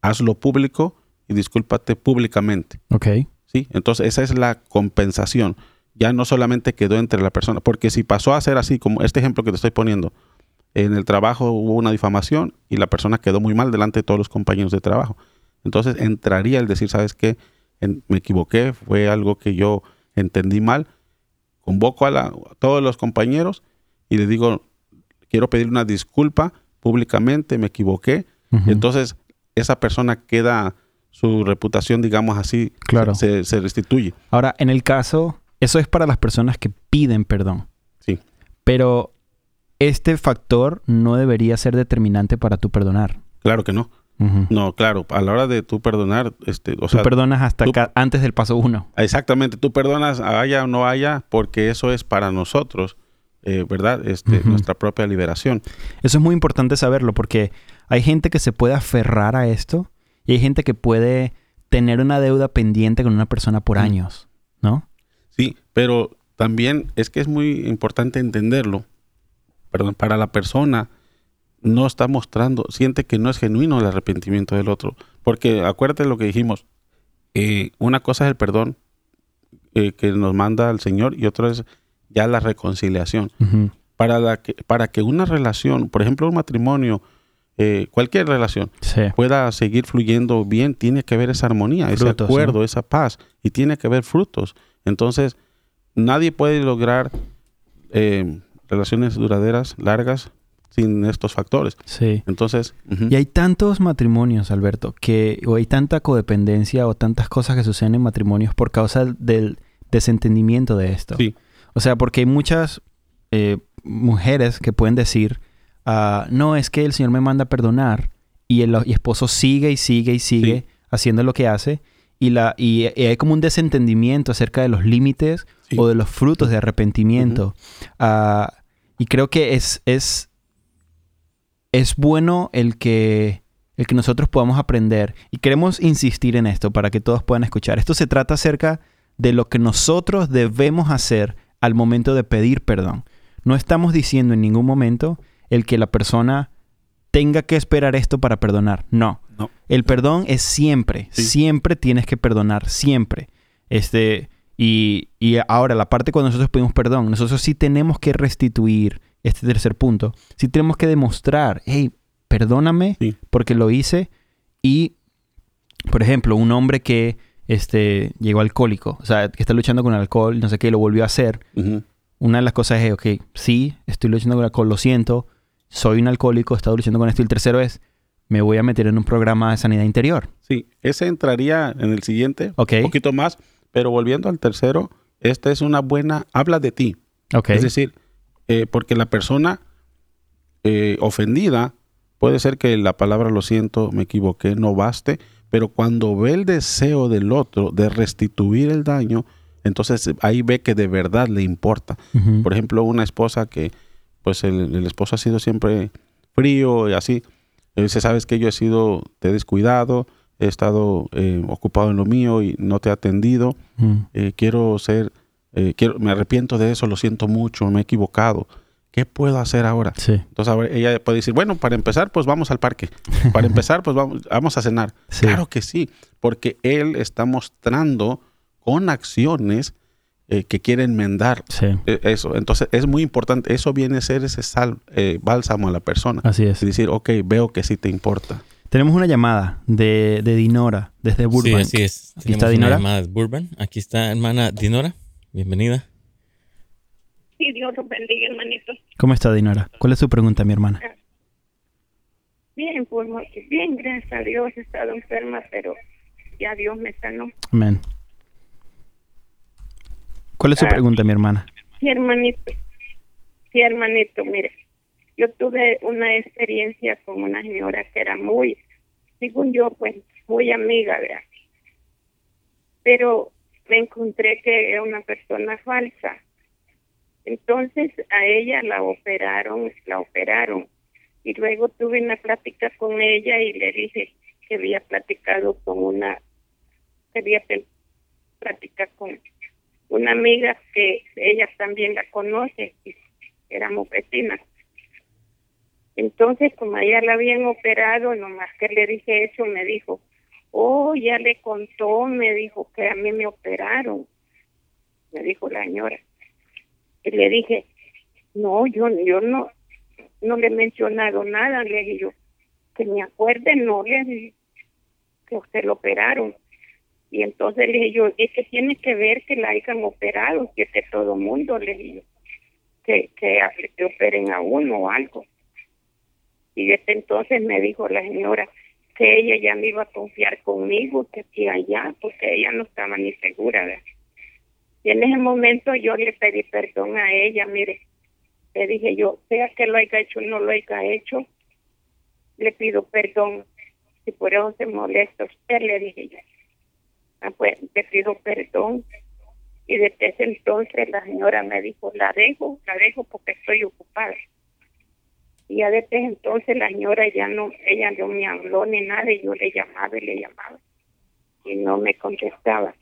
hazlo público y discúlpate públicamente. Ok. ¿sí? Entonces, esa es la compensación. Ya no solamente quedó entre la persona, porque si pasó a ser así, como este ejemplo que te estoy poniendo, en el trabajo hubo una difamación y la persona quedó muy mal delante de todos los compañeros de trabajo. Entonces entraría el decir, ¿sabes qué? En- me equivoqué, fue algo que yo entendí mal. Convoco a, la- a todos los compañeros y le digo, quiero pedir una disculpa públicamente, me equivoqué. Entonces esa persona queda, su reputación, digamos así, Claro. se, se restituye. Ahora, en el caso, eso es para las personas que piden perdón. Sí. Pero este factor no debería ser determinante para tu perdonar. Claro que no. No, claro, a la hora de tú perdonar, este, o Tú sea, perdonas hasta tú- acá- antes del paso uno. exactamente, tú perdonas haya o no haya, porque eso es para nosotros, eh, ¿verdad? Este. Nuestra propia liberación. Eso es muy importante saberlo porque hay gente que se puede aferrar a esto y hay gente que puede tener una deuda pendiente con una persona por años, ¿no? Sí, pero también es que es muy importante entenderlo. Perdón, para la persona no está mostrando, siente que no es genuino el arrepentimiento del otro. Porque acuérdate lo que dijimos, eh, una cosa es el perdón eh, que nos manda el Señor y otra es ya la reconciliación. Para, la que, para que una relación, por ejemplo un matrimonio, eh, cualquier relación, Sí. pueda seguir fluyendo bien, tiene que haber esa armonía, ese acuerdo, esa paz, y tiene que haber frutos. Entonces, nadie puede lograr eh, relaciones duraderas, largas, sin estos factores. Sí. Entonces, Y hay tantos matrimonios, Alberto, que o hay tanta codependencia o tantas cosas que suceden en matrimonios por causa del desentendimiento de esto. Sí. O sea, porque hay muchas eh, mujeres que pueden decir, ah, no, es que el Señor me manda a perdonar y el y esposo sigue y sigue y sigue Sí. haciendo lo que hace y, la, y, y hay como un desentendimiento acerca de los límites Sí. o de los frutos de arrepentimiento. Ah, y creo que es, es, es bueno el que, el que nosotros podamos aprender. Y queremos insistir en esto para que todos puedan escuchar. Esto se trata acerca de lo que nosotros debemos hacer al momento de pedir perdón. No estamos diciendo en ningún momento el que la persona tenga que esperar esto para perdonar. No. No. El perdón es siempre. Sí. Siempre tienes que perdonar. Siempre. Este, y, y ahora, la parte cuando nosotros pedimos perdón, nosotros sí tenemos que restituir este tercer punto. Sí tenemos que demostrar, hey, perdóname Sí. porque lo hice. Y, por ejemplo, un hombre que este, llegó alcohólico, o sea, que está luchando con el alcohol, no sé qué, lo volvió a hacer. ujú, Una de las cosas es, ok, sí, estoy luchando con el alcohol, lo siento, soy un alcohólico, he estado luchando con esto. Y el tercero es, me voy a meter en un programa de sanidad interior. sí, ese entraría en el siguiente, Ok, un poquito más, pero volviendo al tercero, esta es una buena, habla de ti. ok. Es decir, eh, porque la persona eh, ofendida puede ser que la palabra lo siento, me equivoqué, no baste, pero cuando ve el deseo del otro de restituir el daño, entonces ahí ve que de verdad le importa. Por ejemplo, una esposa que, pues el, el esposo ha sido siempre frío y así, eh, dice, sabes que yo he sido, te he descuidado, he estado eh, ocupado en lo mío y no te he atendido eh, quiero ser, eh, quiero, me arrepiento de eso, lo siento mucho, me he equivocado. ¿qué puedo hacer ahora? Sí. Entonces ahora ella puede decir, bueno, para empezar, pues vamos al parque. Para empezar, pues vamos, vamos a cenar. Sí. Claro que sí, porque él está mostrando con acciones eh, que quiere enmendar Sí. eh, eso. Entonces es muy importante. Eso viene a ser ese sal, eh, bálsamo a la persona. Así es. Y decir, ok, veo que sí te importa. Tenemos una llamada de, de Dinora, desde Sí, Burbank. así es. Aquí Tenemos está una Dinora. llamada de Burbank. Aquí está hermana Dinora. Bienvenida. Sí, Dios los bendiga, hermanito. ¿Cómo está Dinora? ¿Cuál es su pregunta, mi hermana? Bien, pues bien, gracias a Dios. He estado enferma, pero ya Dios me sanó. Amén. ¿Cuál es su Ah. pregunta, mi hermana? Sí, hermanito. Sí, hermanito, mire. Yo tuve una experiencia con una señora que era muy, según yo, pues, muy amiga de Pero me encontré que era una persona falsa. Entonces a ella la operaron, la operaron. Y luego tuve una plática con ella y le dije que había platicado con una, que había platicado con una amiga que ella también la conoce, y éramos vecinas. Entonces, como ella la habían operado, nomás que le dije eso, me dijo, oh, ya le contó, me dijo que a mí me operaron, me dijo la señora. Y le dije, no, yo, yo no, no le he mencionado nada, le dije yo, que me acuerde, no le dije que usted lo operaron. Y entonces le dije yo, es que tiene que ver que la hayan operado, que es que todo mundo le dije que, que, que operen a uno o algo. Y desde entonces me dijo la señora que ella ya me iba a confiar conmigo, que aquí allá, porque ella no estaba ni segura. Y en ese momento yo le pedí perdón a ella, mire, le dije yo, sea que lo haya hecho o no lo haya hecho, le pido perdón. Si por eso se molesta usted, le dije yo. Ah, pues le pido perdón. Y desde ese entonces la señora me dijo, la dejo, la dejo porque estoy ocupada. Y ya desde entonces la señora ya no, ella no me habló ni nada y yo le llamaba y le llamaba y no me contestaba.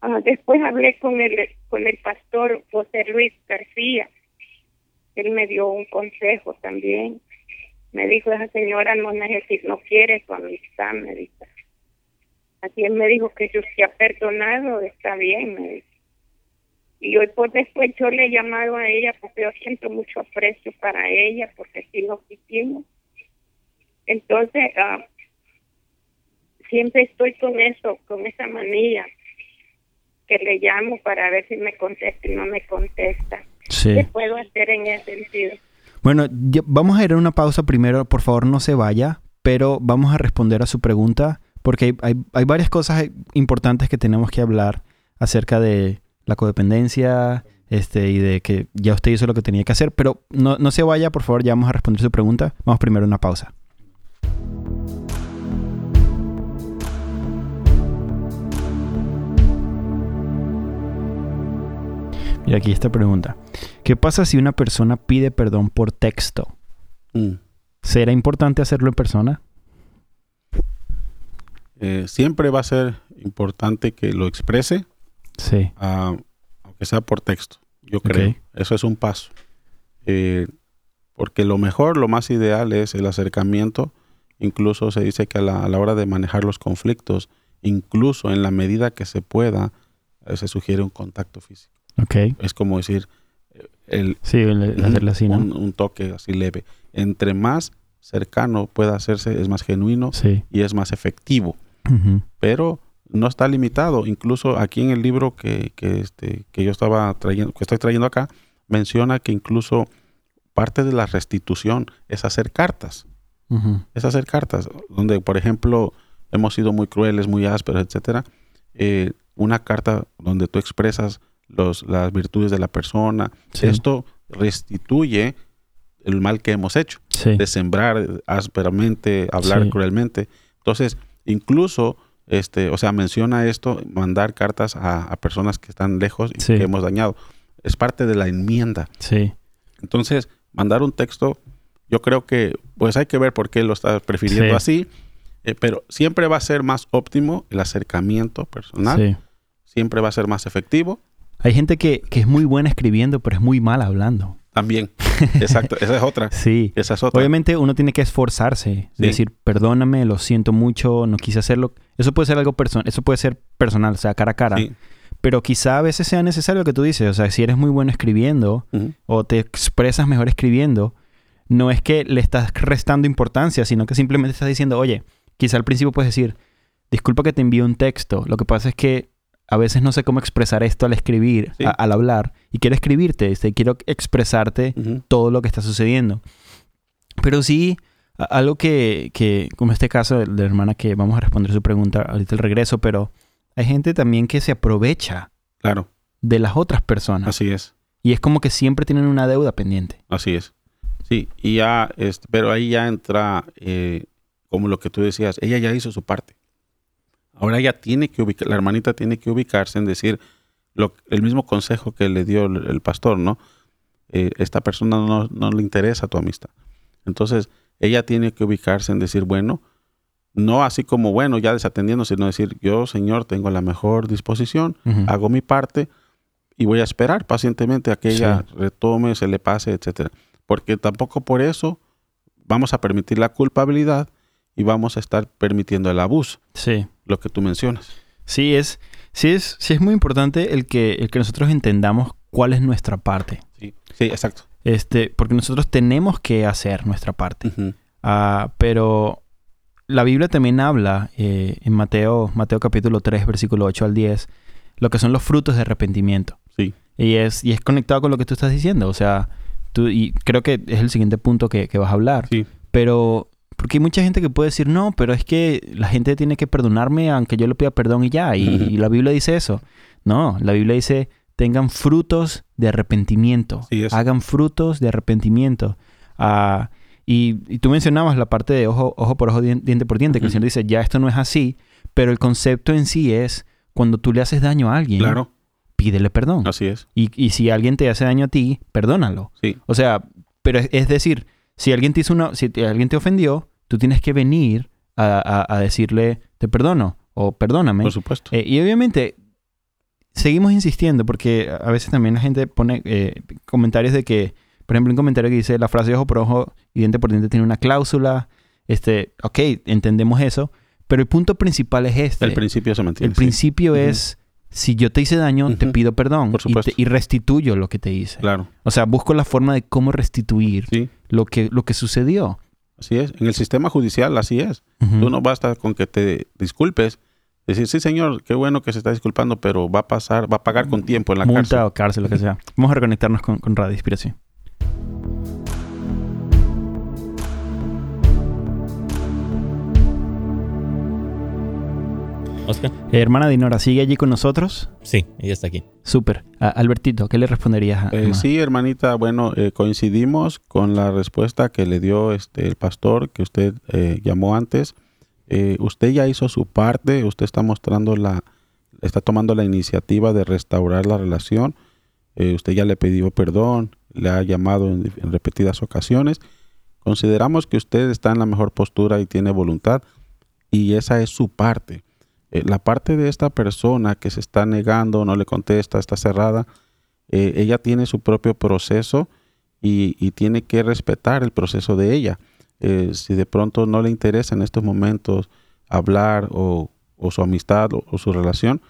Ah, después hablé con el, con el pastor José Luis García. Él me dio un consejo también. Me dijo, esa señora no necesita, no quiere su amistad, me dijo. Así él me dijo que yo se ha perdonado, está bien, me dijo. Y hoy por después yo le he llamado a ella porque yo siento mucho aprecio para ella, porque sí nos hicimos. Entonces, ah, siempre estoy con eso, con esa manía, que le llamo para ver si me contesta y no me contesta. Sí. ¿Qué puedo hacer en ese sentido? Bueno, vamos a ir a una pausa primero. Por favor, no se vaya, pero vamos a responder a su pregunta porque hay, hay- hay varias cosas importantes que tenemos que hablar acerca de la codependencia este, y de que ya usted hizo lo que tenía que hacer. Pero no, no se vaya, por favor, ya vamos a responder su pregunta. Vamos primero a una pausa. Mira aquí esta pregunta. ¿Qué pasa si una persona pide perdón por texto? Mm. ¿Será importante hacerlo en persona? Eh, siempre va a ser importante que lo exprese, Sí. ah, aunque sea por texto. Yo creo. Eso es un paso. Eh, porque lo mejor, lo más ideal es el acercamiento. Incluso se dice que a la, a la hora de manejar los conflictos, incluso en la medida que se pueda, eh, se sugiere un contacto físico. Ok. Es como decir, eh, el, Sí, el- hacerle así, ¿no? un, un toque así leve. Entre más cercano pueda hacerse, es más genuino Sí. y es más efectivo. Pero no está limitado. Incluso aquí en el libro que, que, este, que yo estaba trayendo, que estoy trayendo acá, menciona que incluso parte de la restitución es hacer cartas. Es hacer cartas. Donde, por ejemplo, hemos sido muy crueles, muy ásperos, etcétera. Eh, una carta donde tú expresas los, las virtudes de la persona. Sí. Esto restituye el mal que hemos hecho Sí. de sembrar ásperamente, hablar Sí. cruelmente. Entonces, incluso, este, o sea, menciona esto, mandar cartas a, a personas que están lejos y Sí. que hemos dañado. Es parte de la enmienda. Sí. Entonces, mandar un texto, yo creo que, pues hay que ver por qué lo estás prefiriendo Sí. así, eh, pero siempre va a ser más óptimo el acercamiento personal, Sí. siempre va a ser más efectivo. Hay gente que, que es muy buena escribiendo, pero es muy mal hablando. También. Exacto. Esa es otra. Sí. Esa es otra. Obviamente uno tiene que esforzarse, Sí. decir, perdóname, lo siento mucho, no quise hacerlo. Eso puede ser algo personal, eso puede ser personal, o sea, cara a cara. Sí. Pero quizá a veces sea necesario lo que tú dices, o sea, si eres muy bueno escribiendo o te expresas mejor escribiendo, no es que le estás restando importancia, sino que simplemente estás diciendo, oye, quizá al principio puedes decir, disculpa que te envíe un texto, lo que pasa es que a veces no sé cómo expresar esto al escribir, Sí. a- al hablar, y quiero escribirte, este, quiero expresarte todo lo que está sucediendo. Pero sí, a- algo que, que, como este caso de la hermana que vamos a responder su pregunta ahorita el regreso, pero hay gente también que se aprovecha Claro. de las otras personas. Así es. Y es como que siempre tienen una deuda pendiente. Así es. Sí, y ya, este, pero ahí ya entra, eh, como lo que tú decías, ella ya hizo su parte. Ahora ella tiene que ubicar, la hermanita tiene que ubicarse en decir lo, el mismo consejo que le dio el, el pastor, ¿no? Eh, esta persona no, no le interesa tu amistad. Entonces, ella tiene que ubicarse en decir, bueno, no así como, bueno, ya desatendiendo, sino decir, yo, Señor, tengo la mejor disposición, hago mi parte y voy a esperar pacientemente a que Sí. ella retome, se le pase, etcétera. Porque tampoco por eso vamos a permitir la culpabilidad y vamos a estar permitiendo el abuso, Sí. lo que tú mencionas. Sí, es, sí, es, sí es muy importante el que, el que nosotros entendamos cuál es nuestra parte. Sí, sí exacto. Este, porque nosotros tenemos que hacer nuestra parte. Ah, pero la Biblia también habla eh, en Mateo, Mateo capítulo 3, versículo 8 al 10, lo que son los frutos de arrepentimiento. Sí, Y es, y es conectado con lo que tú estás diciendo. O sea, tú, y creo que es el siguiente punto que, que vas a hablar. sí, Pero, porque hay mucha gente que puede decir, no, pero es que la gente tiene que perdonarme aunque yo le pida perdón y ya. Y, la Biblia dice eso. No, la Biblia dice, tengan frutos de arrepentimiento. Sí. Hagan frutos de arrepentimiento. Ah, y, y tú mencionabas la parte de ojo, ojo por ojo, dien- diente por diente, que el. Señor dice, ya esto no es así, pero el concepto en sí es, cuando tú le haces daño a alguien, claro, pídele perdón. así es. Y, y si alguien te hace daño a ti, perdónalo. Sí, O sea, pero es, es decir, si alguien te hizo una, si te- alguien te ofendió, tú tienes que venir a, a- a decirle te perdono o perdóname. por supuesto. Eh, y obviamente seguimos insistiendo porque a veces también la gente pone eh, comentarios de que, por ejemplo, un comentario que dice la frase ojo por ojo y diente por diente tiene una cláusula. Este, ok, entendemos eso, pero el punto principal es este. el principio se mantiene. El sí. principio es si yo te hice daño, te pido perdón Por y, te- y restituyo lo que te hice. Claro, O sea, busco la forma de cómo restituir sí, lo que, lo que sucedió. así es. En el sistema judicial así es. Tú no basta con que te disculpes, decir, sí, señor, qué bueno que se está disculpando, pero va a pasar, va a pagar con tiempo en la Multa cárcel. o cárcel, lo que sea. Vamos a reconectarnos con, con Radio Inspiración. Oscar. Eh, hermana Dinora, ¿sigue allí con nosotros? Sí, ella está aquí. Súper. Albertito, ¿qué le responderías a Eh, sí, hermanita, bueno, eh, coincidimos con la respuesta que le dio este el pastor que usted eh, llamó antes. Eh, usted ya hizo su parte, usted está mostrando la, está tomando la iniciativa de restaurar la relación. Eh, usted ya le pidió perdón, le ha llamado en, en repetidas ocasiones. Consideramos que usted está en la mejor postura y tiene voluntad y esa es su parte. Eh, la parte de esta persona que se está negando, no le contesta, está cerrada, eh, ella tiene su propio proceso y, y tiene que respetar el proceso de ella. Eh, si de pronto no le interesa en estos momentos hablar o, o su amistad o, o su relación,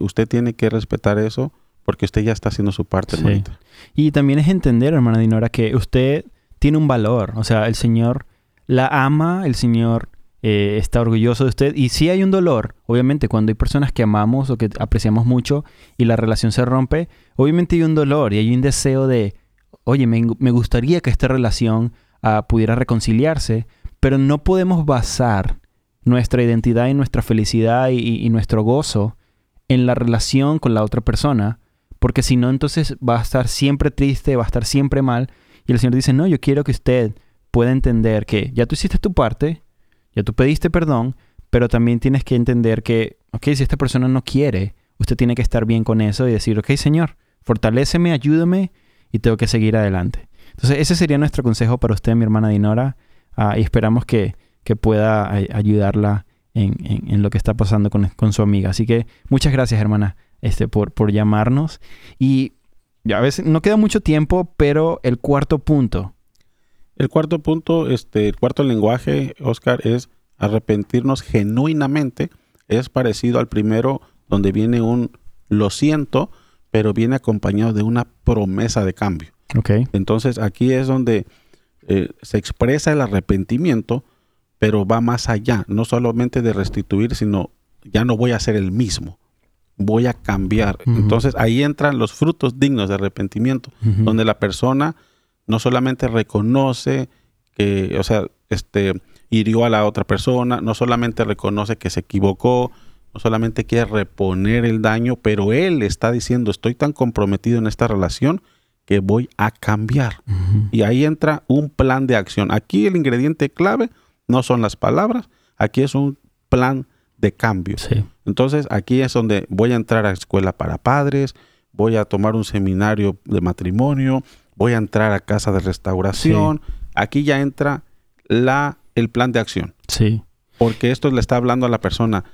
usted tiene que respetar eso porque usted ya está haciendo su parte, Sí. Y también es entender, hermana Dinora, que usted tiene un valor. O sea, el Señor la ama, el Señor eh, está orgulloso de usted. Y sí hay un dolor, obviamente, cuando hay personas que amamos o que apreciamos mucho y la relación se rompe, obviamente hay un dolor y hay un deseo de, oye, me, me gustaría que esta relación ah, pudiera reconciliarse, pero no podemos basar nuestra identidad y nuestra felicidad y- y nuestro gozo en la relación con la otra persona, porque si no, entonces va a estar siempre triste, va a estar siempre mal. Y el Señor dice, no, yo quiero que usted pueda entender que ya tú hiciste tu parte, ya tú pediste perdón, pero también tienes que entender que, ok, si esta persona no quiere, usted tiene que estar bien con eso y decir, ok, Señor, fortaléceme, ayúdame y tengo que seguir adelante. Entonces, ese sería nuestro consejo para usted, mi hermana Dinora, ah, y esperamos que, que pueda ay- ayudarla en, en- lo que está pasando con, con su amiga. Así que muchas gracias, hermana, este, por, por llamarnos. Y a veces no queda mucho tiempo, pero el cuarto punto. El cuarto punto, este, el cuarto lenguaje, Oscar, es arrepentirnos genuinamente. Es parecido al primero, donde viene un lo siento, pero viene acompañado de una promesa de cambio. Ok. Entonces aquí es donde eh, se expresa el arrepentimiento, pero va más allá, no solamente de restituir, sino ya no voy a ser el mismo, voy a cambiar. Entonces ahí entran los frutos dignos de arrepentimiento, donde la persona no solamente reconoce que, o sea, este, hirió a la otra persona, no solamente reconoce que se equivocó, no solamente quiere reponer el daño, pero él está diciendo, estoy tan comprometido en esta relación que voy a cambiar. Y ahí entra un plan de acción. Aquí el ingrediente clave no son las palabras, aquí es un plan de cambio. Sí. Entonces aquí es donde voy a entrar a escuela para padres, voy a tomar un seminario de matrimonio, voy a entrar a casa de restauración. Aquí ya entra la, el plan de acción, Sí. porque esto le está hablando a la persona.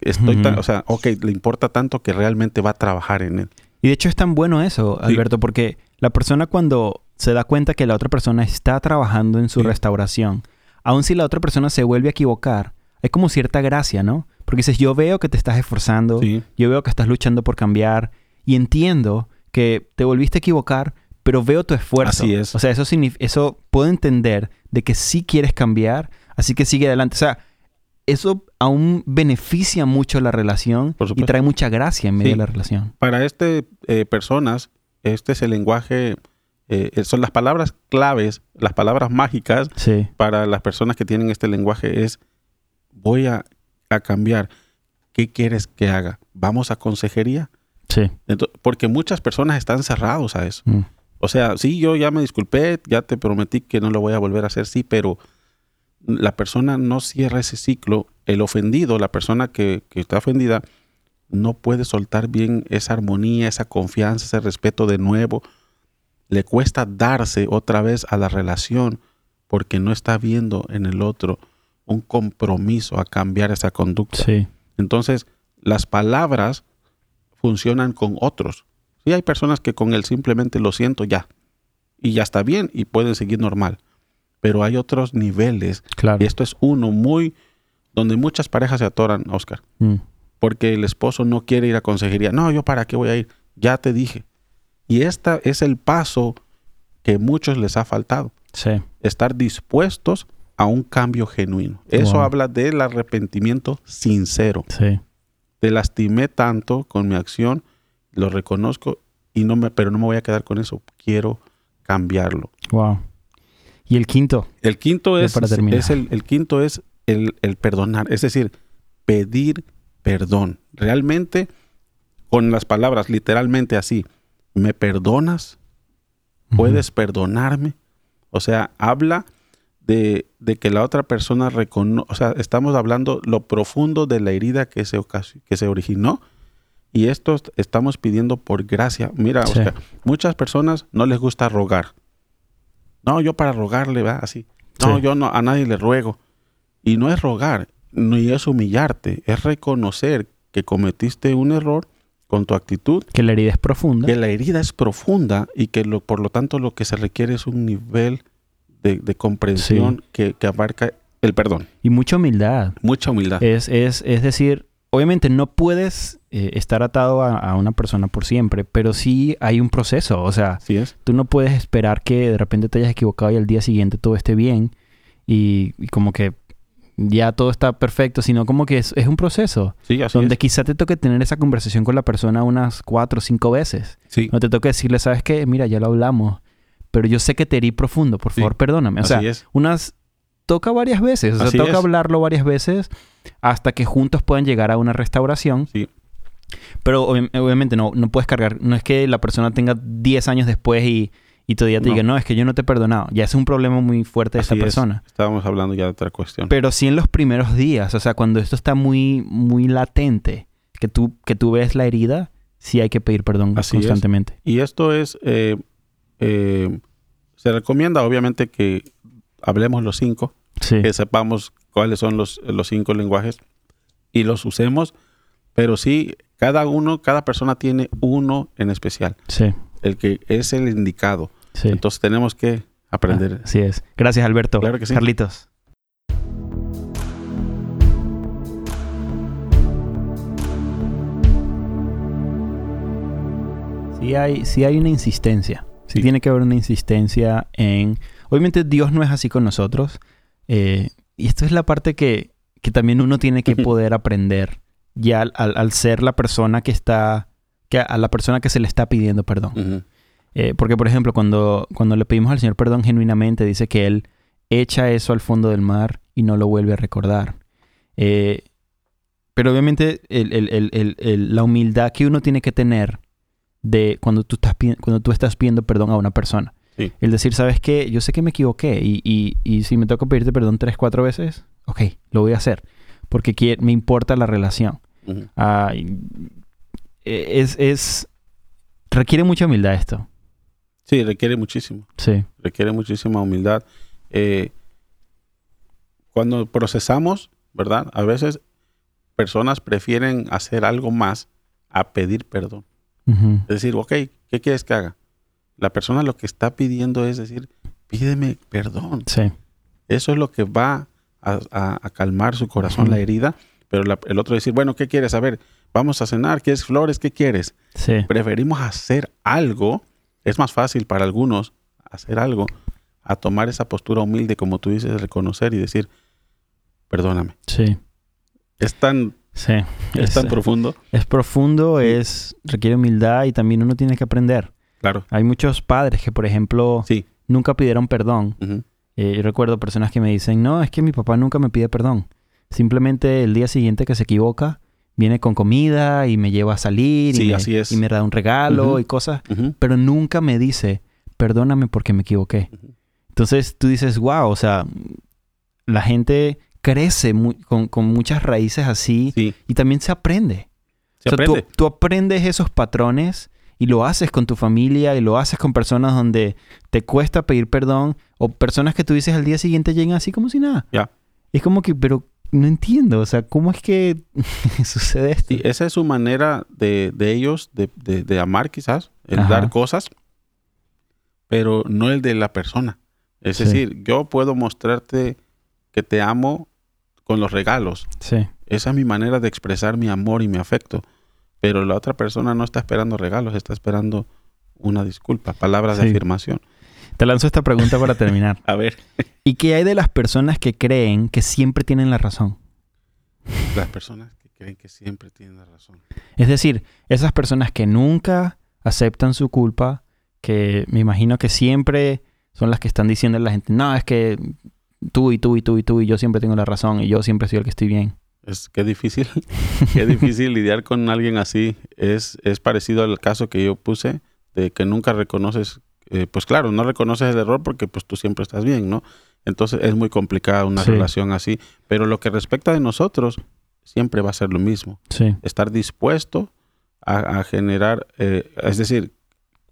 Estoy tan- o sea, ok, le importa tanto que realmente va a trabajar en él. Y de hecho es tan bueno eso, Sí. Alberto, porque la persona cuando se da cuenta que la otra persona está trabajando en su Sí. restauración, aun si la otra persona se vuelve a equivocar, hay como cierta gracia, ¿no? Porque dices, yo veo que te estás esforzando, Sí, yo veo que estás luchando por cambiar y entiendo que te volviste a equivocar, pero veo tu esfuerzo. Así es. O sea, eso, eso puedo entender de que sí quieres cambiar, así que sigue adelante. O sea, eso aún beneficia mucho la relación y trae mucha gracia en medio Sí. de la relación. para este eh, personas, este es el lenguaje, eh, son las palabras claves, las palabras mágicas Sí. para las personas que tienen este lenguaje es voy a, a cambiar. ¿Qué quieres que haga? ¿Vamos a consejería? Sí. Porque muchas personas están cerrados a eso. Mm. O sea, sí, yo ya me disculpé, ya te prometí que no lo voy a volver a hacer, sí, pero la persona no cierra ese ciclo. El ofendido, la persona que, que está ofendida, no puede soltar bien esa armonía, esa confianza, ese respeto de nuevo. Le cuesta darse otra vez a la relación porque no está viendo en el otro un compromiso a cambiar esa conducta. Sí. Entonces, las palabras funcionan con otros. Sí, hay personas que con el simplemente lo siento ya. Y ya está bien y pueden seguir normal. Pero hay otros niveles. Claro. Y esto es uno muy... donde muchas parejas se atoran, Oscar. Mm. Porque el esposo no quiere ir a consejería. No, yo para qué voy a ir. Ya te dije. Y este es el paso que muchos les ha faltado. Sí. Estar dispuestos a un cambio genuino. Eso Wow. habla del arrepentimiento sincero Sí. te lastimé tanto con mi acción, lo reconozco y no me, pero no me voy a quedar con eso. Quiero cambiarlo. Wow. Y el quinto. El quinto es, para es el, el quinto es el, el perdonar, es decir, pedir perdón. Realmente, con las palabras, literalmente así, ¿me perdonas? ¿Puedes perdonarme? O sea, habla de, de que la otra persona reconoce, o sea, estamos hablando lo profundo de la herida que se, que se originó y esto est- estamos pidiendo por gracia. Mira, Sí. Oscar, muchas personas no les gusta rogar. No, yo para rogarle, va así. No, Sí. yo no, a nadie le ruego. Y no es rogar, ni es humillarte, es reconocer que cometiste un error con tu actitud Que la herida es profunda. que la herida es profunda y que lo, por lo tanto lo que se requiere es un nivel de, de comprensión que, que abarca el perdón. Y mucha humildad. Mucha humildad. Es, es, es decir, obviamente no puedes eh, estar atado a, a una persona por siempre, pero sí hay un proceso. O sea, es. tú no puedes esperar que de repente te hayas equivocado y al día siguiente todo esté bien y, y como que ya todo está perfecto, sino como que es, es un proceso Sí, así donde es. quizá te toque tener esa conversación con la persona unas cuatro o cinco veces. Sí, No te toque decirle, ¿sabes qué? Mira, ya lo hablamos, pero yo sé que te herí profundo, por Sí. favor, perdóname. O así sea, es. unas toca varias veces, o sea, Así toca es. hablarlo varias veces hasta que juntos puedan llegar a una restauración. Sí. Pero obvi- obviamente no, no puedes cargar, no es que la persona tenga 10 años después y, y todavía te No. diga, no, es que yo no te he perdonado. Ya es un problema muy fuerte de Así esta es. persona. Estábamos hablando ya de otra cuestión. Pero sí en los primeros días, o sea, cuando esto está muy, muy latente, que tú, que tú ves la herida, sí hay que pedir perdón Así es. constantemente. Y esto es, eh, eh, se recomienda obviamente que hablemos los cinco, Sí. que sepamos cuáles son los, los cinco lenguajes y los usemos, pero sí, cada uno, cada persona tiene uno en especial. Sí. el que es el indicado. Sí. Entonces tenemos que aprender. Así es. Gracias, Alberto. Claro que sí. Carlitos. Sí hay, sí hay una insistencia. Sí. tiene que haber una insistencia en... Obviamente Dios no es así con nosotros. eh, y esto es la parte que, que también uno tiene que poder aprender ya al, al- al ser la persona que está... Que a la persona que se le está pidiendo perdón. Eh, porque, por ejemplo, cuando, cuando le pedimos al Señor perdón genuinamente, dice que Él echa eso al fondo del mar y no lo vuelve a recordar. Eh, pero obviamente el- el- el- el- el- la humildad que uno tiene que tener de cuando tú estás, cuando tú estás pidiendo perdón a una persona. Sí. El decir, ¿sabes qué? Yo sé que me equivoqué y, y- y si me toca pedirte perdón tres, cuatro veces, ok, lo voy a hacer. Porque me importa la relación. Eh, es, es... Requiere mucha humildad esto. Sí, requiere muchísimo. Sí. requiere muchísima humildad. Eh, cuando procesamos, ¿verdad? A veces personas prefieren hacer algo más a pedir perdón. Es decir, ok, ¿qué quieres que haga? La persona lo que está pidiendo es decir, pídeme perdón. Sí. Eso es lo que va a, a- a calmar su corazón, la herida. Pero la- el otro decir, bueno, ¿qué quieres? A ver, vamos a cenar, ¿quieres flores? ¿Qué quieres? Sí. preferimos hacer algo, es más fácil para algunos hacer algo, a tomar esa postura humilde, como tú dices, reconocer y decir, perdóname. Sí. Es tan, Sí. es, tan profundo. es profundo, es requiere humildad y también uno tiene que aprender. Claro. Hay muchos padres que, por ejemplo, Sí. nunca pidieron perdón. Eh, yo recuerdo personas que me dicen, no, es que mi papá nunca me pide perdón. Simplemente el día siguiente que se equivoca, viene con comida y me lleva a salir Sí, y, me, así es. y me da un regalo y cosas, pero nunca me dice, perdóname porque me equivoqué. Entonces tú dices, wow, o sea, la gente crece con, con muchas raíces así Sí, y también se aprende. se O sea. Tú, aprendes esos patrones y lo haces con tu familia y lo haces con personas donde te cuesta pedir perdón o personas que tú dices al día siguiente llegan así como si nada. Ya. Es como que, pero no entiendo, o sea, ¿cómo es que sucede esto? Sí, esa es su manera de, de ellos de, de- de amar quizás, el Ajá. dar cosas, pero no el de la persona. Es Sí. decir, yo puedo mostrarte que te amo con los regalos, Sí, Esa es mi manera de expresar mi amor y mi afecto. Pero la otra persona no está esperando regalos, está esperando una disculpa, palabras de afirmación. te lanzo esta pregunta para terminar. A ver, ¿Y qué hay de las personas que creen que siempre tienen la razón? las personas que creen que siempre tienen la razón. Es decir, esas personas que nunca aceptan su culpa, que me imagino que siempre son las que están diciendo a la gente, no, es que tú y tú y tú y tú y yo siempre tengo la razón y yo siempre soy el que estoy bien. Es que difícil, qué difícil lidiar con alguien así. Es, es parecido al caso que yo puse de que nunca reconoces, eh, pues claro, no reconoces el error porque pues tú siempre estás bien, ¿no? Entonces es muy complicada una Sí. relación así. Pero lo que respecta de nosotros, siempre va a ser lo mismo. Sí, estar dispuesto a, a generar, eh, es decir,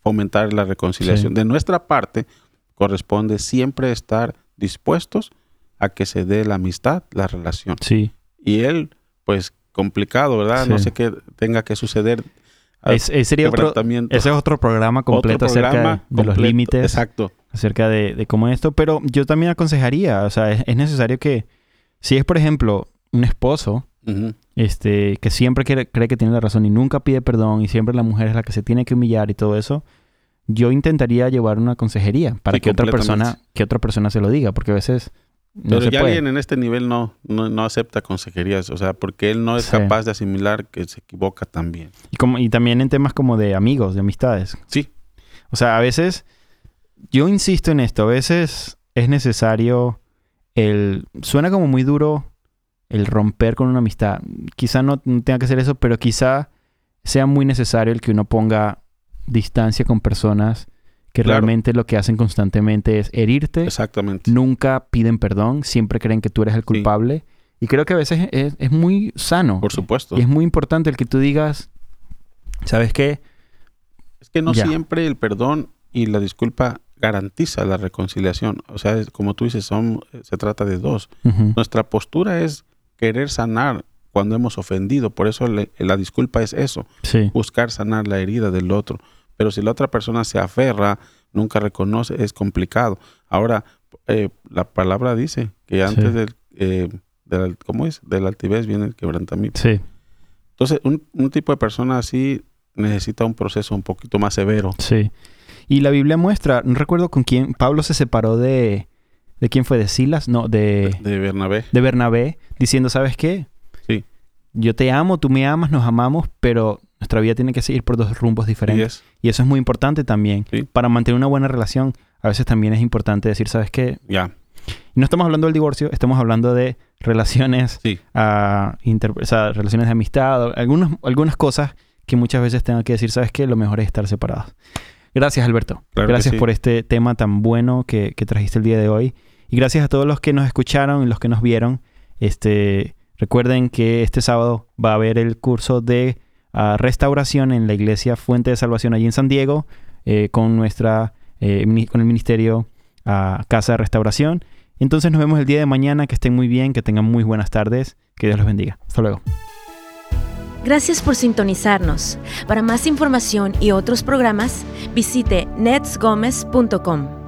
fomentar la reconciliación. Sí. De nuestra parte, corresponde siempre estar dispuestos a que se dé la amistad, la relación. sí. Y él, pues, complicado, ¿verdad? No sé qué tenga que suceder. Es- ese sería otro, ese es otro programa completo Otro acerca de, los límites, Exacto. acerca de, de cómo esto, pero yo también aconsejaría, o sea, es, es necesario que, si es por ejemplo un esposo, este, que siempre quiere- cree que tiene la razón y nunca pide perdón y siempre la mujer es la que se tiene que humillar y todo eso, yo intentaría llevar una consejería para Sí, que otra persona, que otra persona se lo diga, porque a veces no Pero ya puede. alguien en este nivel no, no, no acepta consejerías, o sea, porque él no es Sí. capaz de asimilar que se equivoca también. Y, como, y también en temas como de amigos, de amistades. Sí, O sea, a veces, yo insisto en esto, a veces es necesario el... Suena como muy duro el romper con una amistad. Quizá no, no tenga que ser eso, pero quizá sea muy necesario el que uno ponga distancia con personas que Claro. realmente lo que hacen constantemente es herirte, exactamente. nunca piden perdón, siempre creen que tú eres el culpable. Y creo que a veces es, es muy sano. Por supuesto. Y es muy importante el que tú digas, ¿sabes qué? Es que no Ya. siempre el perdón y la disculpa garantiza la reconciliación. O sea, es- como tú dices, son, se trata de dos. Ujú. Nuestra postura es querer sanar cuando hemos ofendido. Por eso le- la disculpa es eso, Sí, buscar sanar la herida del otro. Pero si la otra persona se aferra, nunca reconoce, es complicado. Ahora, eh, la palabra dice que antes del, eh, del, ¿cómo es? Del altivez viene el quebrantamiento. Sí. Entonces, un, un tipo de persona así necesita un proceso un poquito más severo. Sí. Y la Biblia muestra, no recuerdo con quién, Pablo se separó de, ¿de quién fue? ¿De Silas? No, de, De Bernabé. de Bernabé, diciendo, ¿sabes qué? Yo te amo, tú me amas, nos amamos, pero nuestra vida tiene que seguir por dos rumbos diferentes. es, Y eso es muy importante también. Sí. Para mantener una buena relación, a veces también es importante decir, ¿sabes qué? ya, no estamos hablando del divorcio, estamos hablando de relaciones, sí, ah, inter- o sea, relaciones de amistad, algunas, algunas cosas que muchas veces tengo que decir, ¿sabes qué? Lo mejor es estar separados. Gracias, Alberto. Claro gracias sí. por este tema tan bueno que, que trajiste el día de hoy. Y gracias a todos los que nos escucharon y los que nos vieron. Este, recuerden que este sábado va a haber el curso de ah, restauración en la iglesia Fuente de Salvación allí en San Diego eh, con nuestra eh, con el ministerio ah, Casa de Restauración. Entonces nos vemos el día de mañana. Que estén muy bien, que tengan muy buenas tardes. Que Dios los bendiga. Hasta luego. Gracias por sintonizarnos. Para más información y otros programas, visite netsgomez.com.